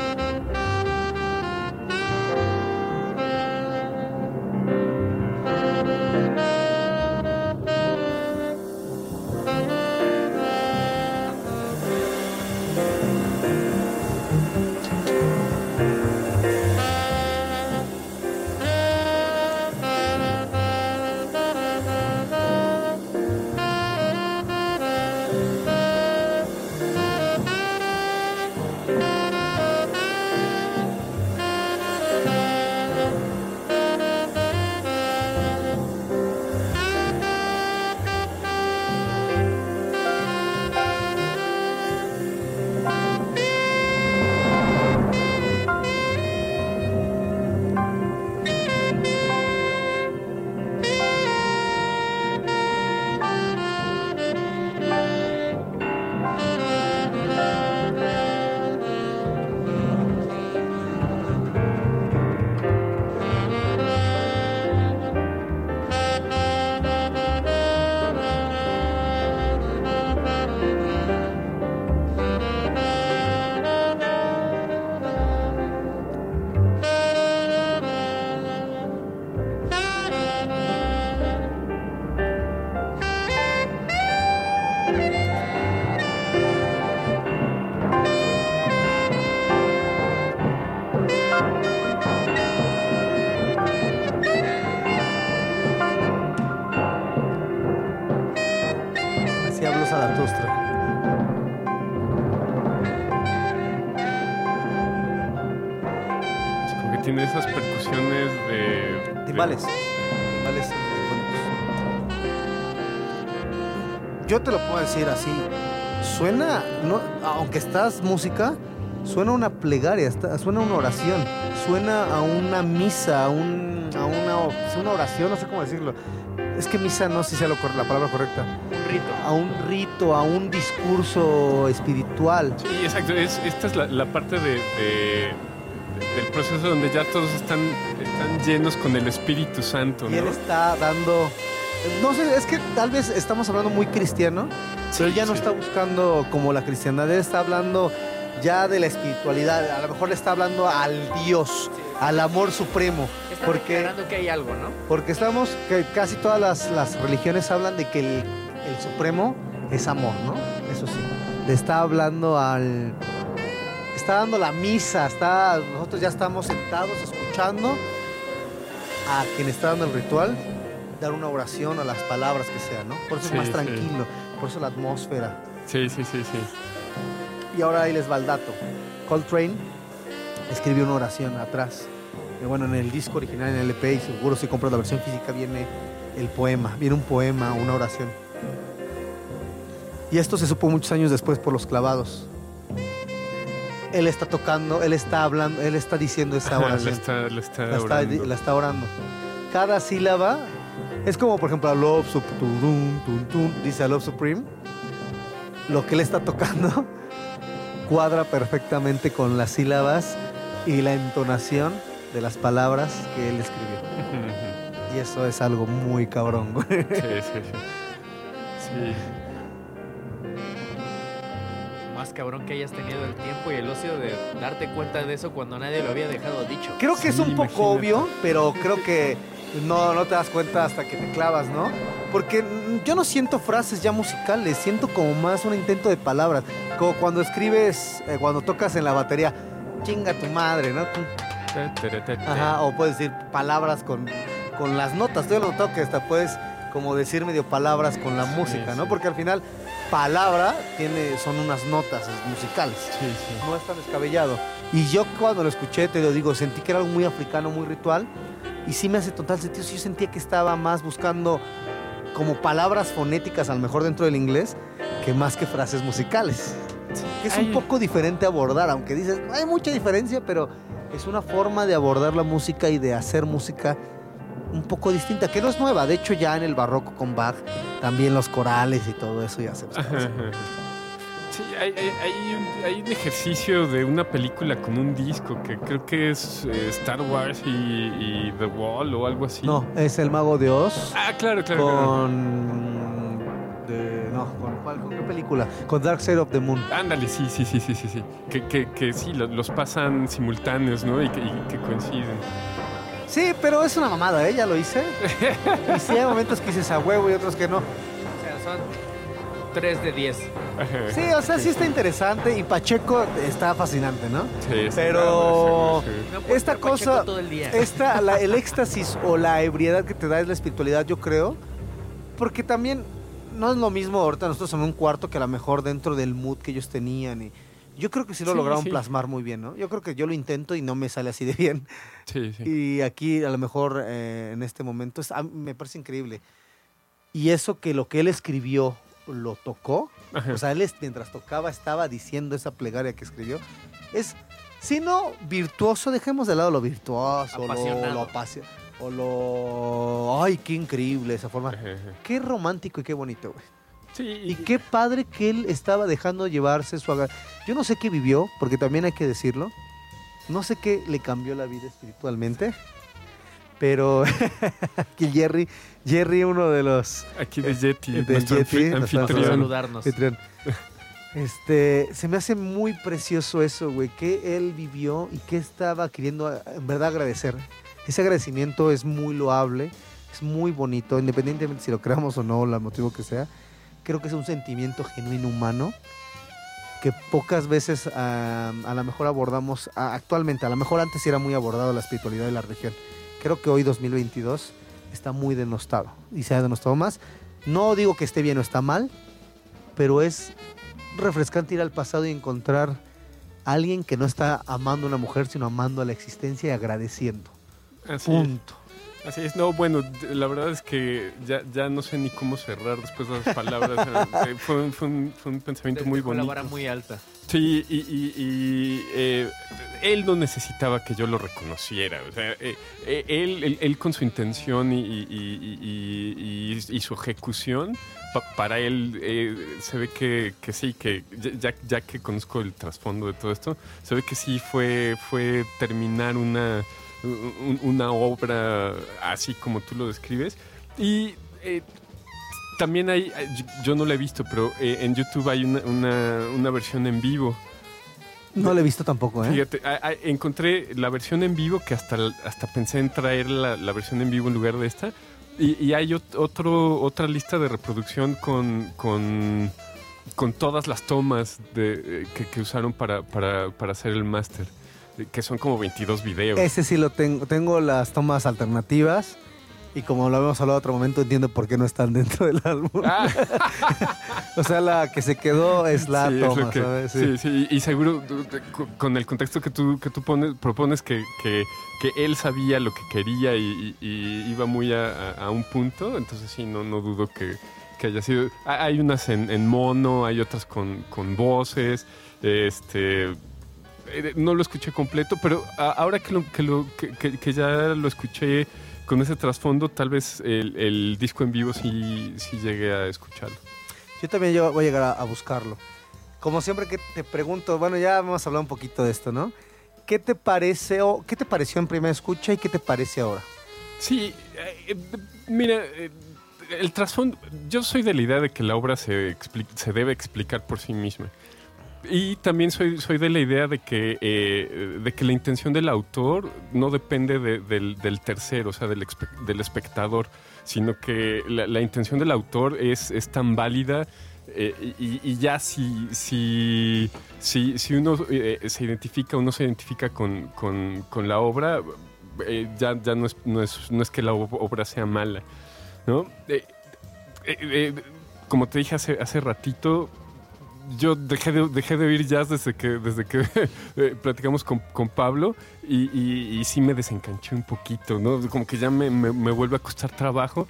Yo te lo puedo decir así. Suena, no, aunque estás música, suena una plegaria, suena una oración, suena a una misa, a, un, a una, es una oración, no sé cómo decirlo. Es que misa no sé si sea lo la palabra correcta. Un rito. A un rito, a un discurso espiritual. Sí, exacto. Es, esta es la, la parte de, de- del proceso donde ya todos están, están llenos con el Espíritu Santo, Y él ¿no? está dando. No sé, es que tal vez estamos hablando muy cristiano, pero él ya no sí. está buscando como la cristiandad, él está hablando ya de la espiritualidad. A lo mejor le está hablando al Dios, al amor supremo. Está Porque, declarando que hay algo, ¿no? porque estamos, que casi todas las, las religiones hablan de que el, el supremo es amor, ¿no? Eso sí. Le está hablando al. Está dando la misa, está, nosotros ya estamos sentados escuchando a quien está dando el ritual dar una oración a las palabras que sean, ¿no? Por eso Sí, es más sí. tranquilo, por eso la atmósfera. Sí, sí, sí, sí. Y ahora ahí les va el dato. Coltrane escribió una oración atrás. Y bueno, en el disco original, en el LP, y seguro si compras la versión física, viene el poema. Viene un poema, una oración. Y esto se supo muchos años después por los clavados. Él está tocando, él está hablando, él está diciendo esa oración. está, está la, está, orando. la está orando. Cada sílaba es como, por ejemplo, a Love Sup- turun, tun, tun, dice a Love Supreme. Lo que él está tocando cuadra perfectamente con las sílabas y la entonación de las palabras que él escribió. Y eso es algo muy cabrón, güey. Sí, sí, sí. Sí. Más cabrón que hayas tenido el tiempo y el ocio de darte cuenta de eso cuando nadie lo había dejado dicho. Creo que es Sí, un poco imagínate. obvio, pero creo que no, no te das cuenta hasta que te clavas, ¿no? Porque yo no siento frases ya musicales, siento como más un intento de palabras. Como cuando escribes, eh, cuando tocas en la batería, chinga tu madre, ¿no? Ajá, o puedes decir palabras con, con las notas. Yo lo notado que hasta puedes como decir medio palabras con la música. ¿no? Porque al final, palabra tiene, son unas notas musicales Sí, sí. no es tan descabellado. Y yo cuando lo escuché, te lo digo, sentí que era algo muy africano, muy ritual. Y sí me hace total sentido. Sí, yo sentía que estaba más buscando como palabras fonéticas, a lo mejor dentro del inglés, que más que frases musicales. Que es un Ay. poco diferente abordar, aunque dices, no hay mucha diferencia, pero es una forma de abordar la música y de hacer música un poco distinta, que no es nueva. De hecho, ya en el barroco con Bach, también los corales y todo eso ya se Ajá, usaba. ajá. Sí, hay, hay- hay un, hay un ejercicio de una película con un disco que creo que es eh, Star Wars y, y The Wall o algo así. No, es el mago de Oz. Ah, claro, claro. claro. con de- no con cuál con qué película con Dark Side of the Moon Ándale, sí, sí, sí, sí, sí, sí. Que, que, que sí, lo- los pasan simultáneos, ¿no? Y que, y que coinciden. Sí pero es una mamada eh ya lo hice y sí hay momentos que dices a huevo y otros que no O sea, son 3 de 10. Ajá. sí o sea sí está interesante y Pacheco está fascinante no Sí, sí, Pero- sí, Esta cosa- todo el día. esta la- el éxtasis o la ebriedad que te da es la espiritualidad yo creo porque también no es lo mismo ahorita nosotros en un cuarto que a lo mejor dentro del mood que ellos tenían y yo creo que sí lo Sí, lograron sí. plasmar muy bien, ¿no? Yo creo que yo lo intento y no me sale así de bien. Sí, sí. Y aquí a lo mejor eh, en este momento es- me parece increíble. Y eso que lo que él escribió lo tocó, Ajá. o sea, él es- mientras tocaba estaba diciendo esa plegaria que escribió, es, si no virtuoso, dejemos de lado lo virtuoso, lo, Apasionado. lo apasio- o lo... ¡Ay, qué increíble esa forma! Ajá. Qué romántico y qué bonito, güey. Sí, Y qué padre que él estaba dejando llevarse su aga- Yo no sé qué vivió, porque también hay que decirlo. No sé qué le cambió la vida espiritualmente. Pero que Jerry, Jerry, uno de los aquí de Yeti, de nuestro Yeti, Vamos a anfitrión. saludarnos. anfitrión, este, se me hace muy precioso eso, güey, que él vivió y que estaba queriendo en verdad agradecer. Ese agradecimiento es muy loable, es muy bonito, independientemente si lo creamos o no, el motivo que sea. Creo que es un sentimiento genuino humano que pocas veces ah, a lo mejor abordamos actualmente, a lo mejor antes sí era muy abordado la espiritualidad de la región. Creo que hoy 2022 está muy denostado y se ha denostado más. No digo que esté bien o está mal, pero es refrescante ir al pasado y encontrar alguien que no está amando a una mujer, sino amando a la existencia y agradeciendo. Así. Punto. Así es, no, bueno, la verdad es que ya, ya no sé ni cómo cerrar después de las palabras. Eh, fue, un- fue un, fue un pensamiento muy bonito. vara muy alta. Sí, y, y- y, eh, él no necesitaba que yo lo reconociera. O sea, eh, eh, él, él, él con su intención y, y- su ejecución, pa- para él eh, se ve que, que sí, que ya- ya, que conozco el trasfondo de todo esto, se ve que sí fue, fue terminar una, un- una obra así como tú lo describes. Y eh, también hay, yo- no la he visto, pero eh, en YouTube hay una, una, una versión en vivo. No lo he visto tampoco, ¿eh? Fíjate, a- a- encontré la versión en vivo que hasta, hasta pensé en traer la, la versión en vivo en lugar de esta. Y, y hay ot- otro, otra lista de reproducción con, con, con todas las tomas de, eh, que, que usaron para, para, para hacer el máster, que son como 22 videos. Ese sí lo tengo. Tengo las tomas alternativas. Y como lo habíamos hablado en otro momento, entiendo por qué no están dentro del álbum. Ah, O sea, la que se quedó es la sí, es toma, que- ¿sabes? sí, sí, y seguro con el contexto que tú, que tú pones, propones que, que, que él sabía lo que quería y, iba muy a, un punto, entonces sí, no, no dudo que, que haya sido... ha- Hay unas en, en mono, hay otras con, con voces, este... eh, No lo escuché completo, pero ahora que, lo, que, lo- que- ya lo escuché con ese trasfondo, tal vez el, el disco en vivo sí, sí llegue a escucharlo. Yo también voy a llegar a, a buscarlo. Como siempre que te pregunto, bueno, ya hemos hablado un poquito de esto, ¿no? ¿Qué te parece o qué te pareció en primera escucha y qué te parece ahora? Sí, eh, eh, mira, eh, el trasfondo, yo soy de la idea de que la obra se, se debe explicar por sí misma. Y también soy, soy de la idea de que, eh, de que la intención del autor no depende de- del, del tercero, o sea, del, del espectador, sino que la, intención del autor es, es tan válida eh, y, ya si, si, si, si uno eh, se identifica o no se identifica con, con- con la obra, ya, ya no, es, no, es, no es que la ob- obra sea mala, ¿no? Como te dije hace, hace ratito, yo dejé de, dejé de oír jazz desde que, desde que eh, platicamos con, con Pablo y, y- y sí me desencanché un poquito, ¿no? Como que ya me, me- me vuelve a costar trabajo,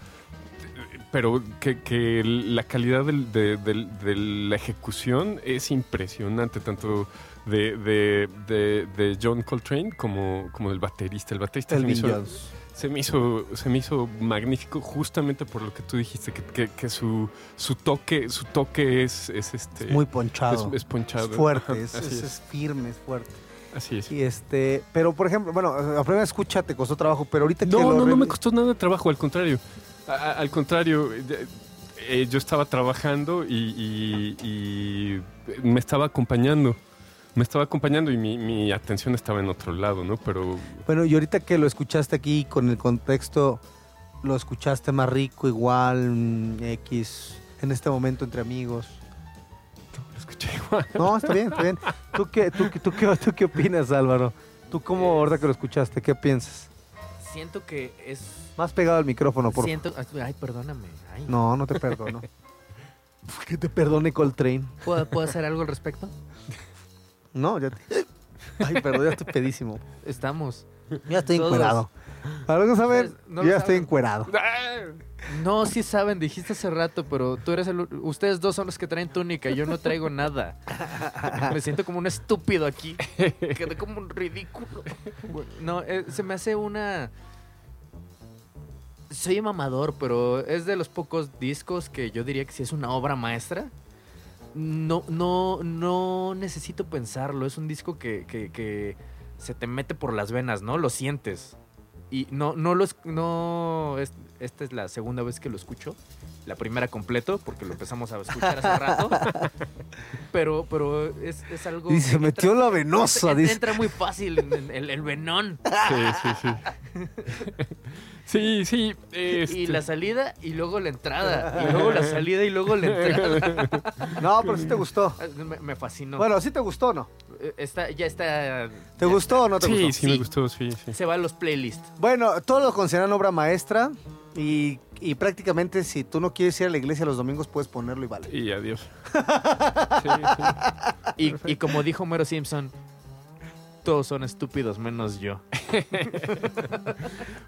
pero que, que la calidad del- de, del- de la ejecución es impresionante, tanto de, de- de- de John Coltrane como, como del baterista. El baterista Elvin Jones. Se, me hizo, se me hizo magnífico justamente por lo que tú dijiste, que, que- que su, su toque, su toque es, es este... Muy ponchado. es, es ponchado. Es fuerte, es, firme, es fuerte. así es. Y este, pero por ejemplo, bueno, a primera escucha te costó trabajo, pero ahorita que No, lo no, no me costó nada de trabajo, al contrario. A- al contrario, eh, eh, yo estaba trabajando y, y- y me estaba acompañando. Me estaba acompañando y mi, mi atención estaba en otro lado, ¿no? Pero Bueno, y ahorita que lo escuchaste aquí con el contexto, lo escuchaste más rico, igual, mm, X, en este momento entre amigos. lo escuché igual. No, está bien, está bien. ¿Tú qué, tú, qué- tú, qué, tú qué opinas, Álvaro? ¿Tú cómo, ahorita que lo escuchaste, qué piensas? Siento que es. Más pegado al micrófono, por Siento. Ay, perdóname. Ay. No, no te perdono. que te perdone Coltrane. ¿Puedo, ¿Puedo hacer algo al respecto? No, ya te... Ay, perdón, ya estoy pedísimo. Estamos. Ya estoy Todos. encuerado. Para los que no saben, no ya estoy encuerado. No, sí saben, dijiste hace rato, pero tú eres el. Ustedes dos son los que traen túnica, yo no traigo nada. Me siento como un estúpido aquí. Quedé como un ridículo. No, eh, se me hace una. Soy mamador, pero es de los pocos discos que yo diría que si es una obra maestra. No, no, no necesito pensarlo. Es un disco que, que- que se te mete por las venas, ¿no? Lo sientes. Y no, no lo es- no es- esta es la segunda vez que lo escucho. La primera completo, porque lo empezamos a escuchar hace rato. Pero, pero es, es algo. Y se metió entra- la venosa, entra, dice. entra muy fácil en- en el, el venón. Sí, sí, sí. Sí, sí. este, Y la salida y luego la entrada. Y luego la salida y luego la entrada. No, pero sí te gustó. Me, me fascinó. Bueno, ¿sí te gustó o no? Eh, Está, ya está. ¿Te gustó o no te sí, gustó? sí, me Sí. gustó, sí, sí. Se va a los playlists. Bueno, todos lo consideran obra maestra y, y prácticamente si tú no quieres ir a la iglesia los domingos puedes ponerlo y vale. Y adiós. Sí, sí. Y, y como dijo Homero Simpson, Todos son estúpidos menos yo.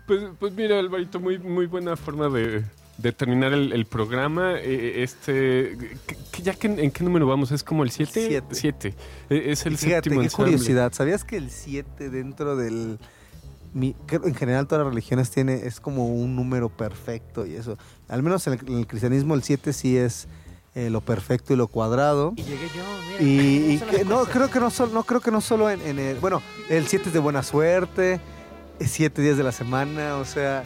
Pues, pues mira, Alvarito, muy, muy buena forma de, de terminar el, el programa. Eh, Este, que- que ya que, ¿En qué número vamos? ¿Es como el 7? Siete. 7. Es el Fíjate, séptimo qué ensamble. curiosidad. ¿Sabías que el 7 dentro del... mi- en general todas las religiones tiene es como un número perfecto y eso. Al menos en el, en el cristianismo el 7 sí es eh, lo perfecto y lo cuadrado. Y llegué yo, mira. Y, y ¿cómo son que- las no creo que no solo no creo que no solo en, en el bueno el 7 es de buena suerte es 7 días de la semana o sea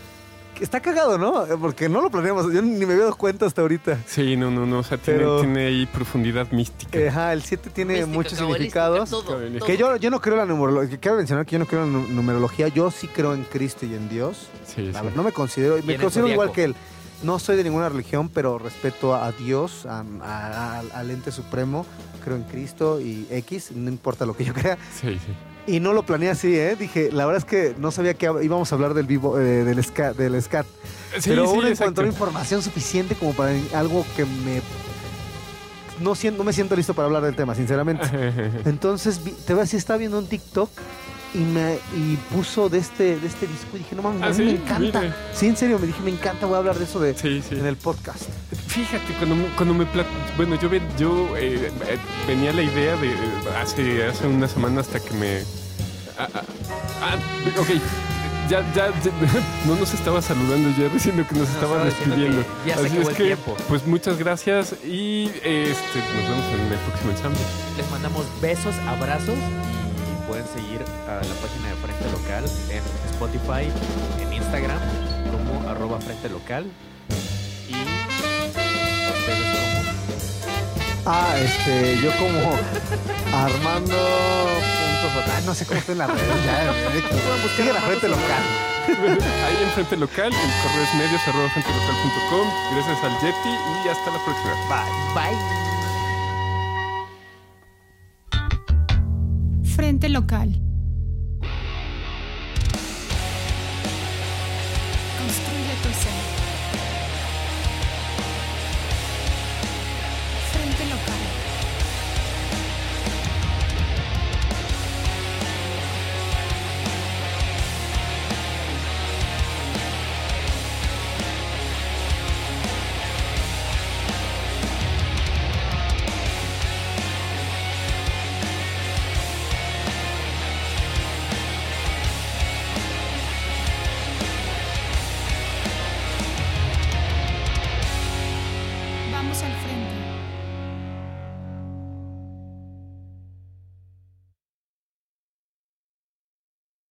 que está cagado no Eh, porque no lo planeamos yo ni me había dado cuenta hasta ahorita Sí, no, no, no. O sea, tiene, Pero- tiene ahí profundidad mística. Ajá, el 7 tiene Mística, muchos significados todo, Que todo. que yo, yo no creo en la numerología quiero mencionar que yo no creo en la nu- numerología yo sí creo en Cristo y en Dios Sí, A sí. ver, no me considero me considero igual que él no soy de ninguna religión pero respeto a Dios a- a- al- al ente supremo creo en Cristo y X no importa lo que yo crea Sí, sí. Y no lo planeé así, ¿eh? Dije, la verdad es que no sabía que íbamos a hablar del vivo, eh, del SCAT, del SCAT. Sí, pero uno encontró información suficiente como para algo que me... No, siento, no me siento listo para hablar del tema, sinceramente. Entonces, te voy a decir, estaba viendo un TikTok y me y puso de este, de este disco y dije, no mames, Ah, a mí sí, me encanta. mira. Sí, en serio, me dije, me encanta, voy a hablar de eso de, Sí, sí. en el podcast. Fíjate, cuando me, cuando me bueno, yo, yo eh, eh, venía la idea de eh, hace, hace una semana hasta que me... Ah, ah, ah, ok, ya, ya, ya- no nos estaba saludando ya, diciendo que nos Nos estaba despidiendo. que ya se Así acabó es el que, tiempo. pues muchas gracias y este, nos vemos en el próximo ensamble. Les mandamos besos, abrazos y pueden seguir a la página de Frente Local en Spotify, en Instagram como arroba Frente Local y ustedes como Ah, este, yo como Armando puntos, ah, no sé cómo estoy en la red, ya, sigue la frente local. Ahí en Frente Local, el correo es medios arroba frentelocal.com. Gracias al Yeti y hasta la próxima. Bye. Bye. Local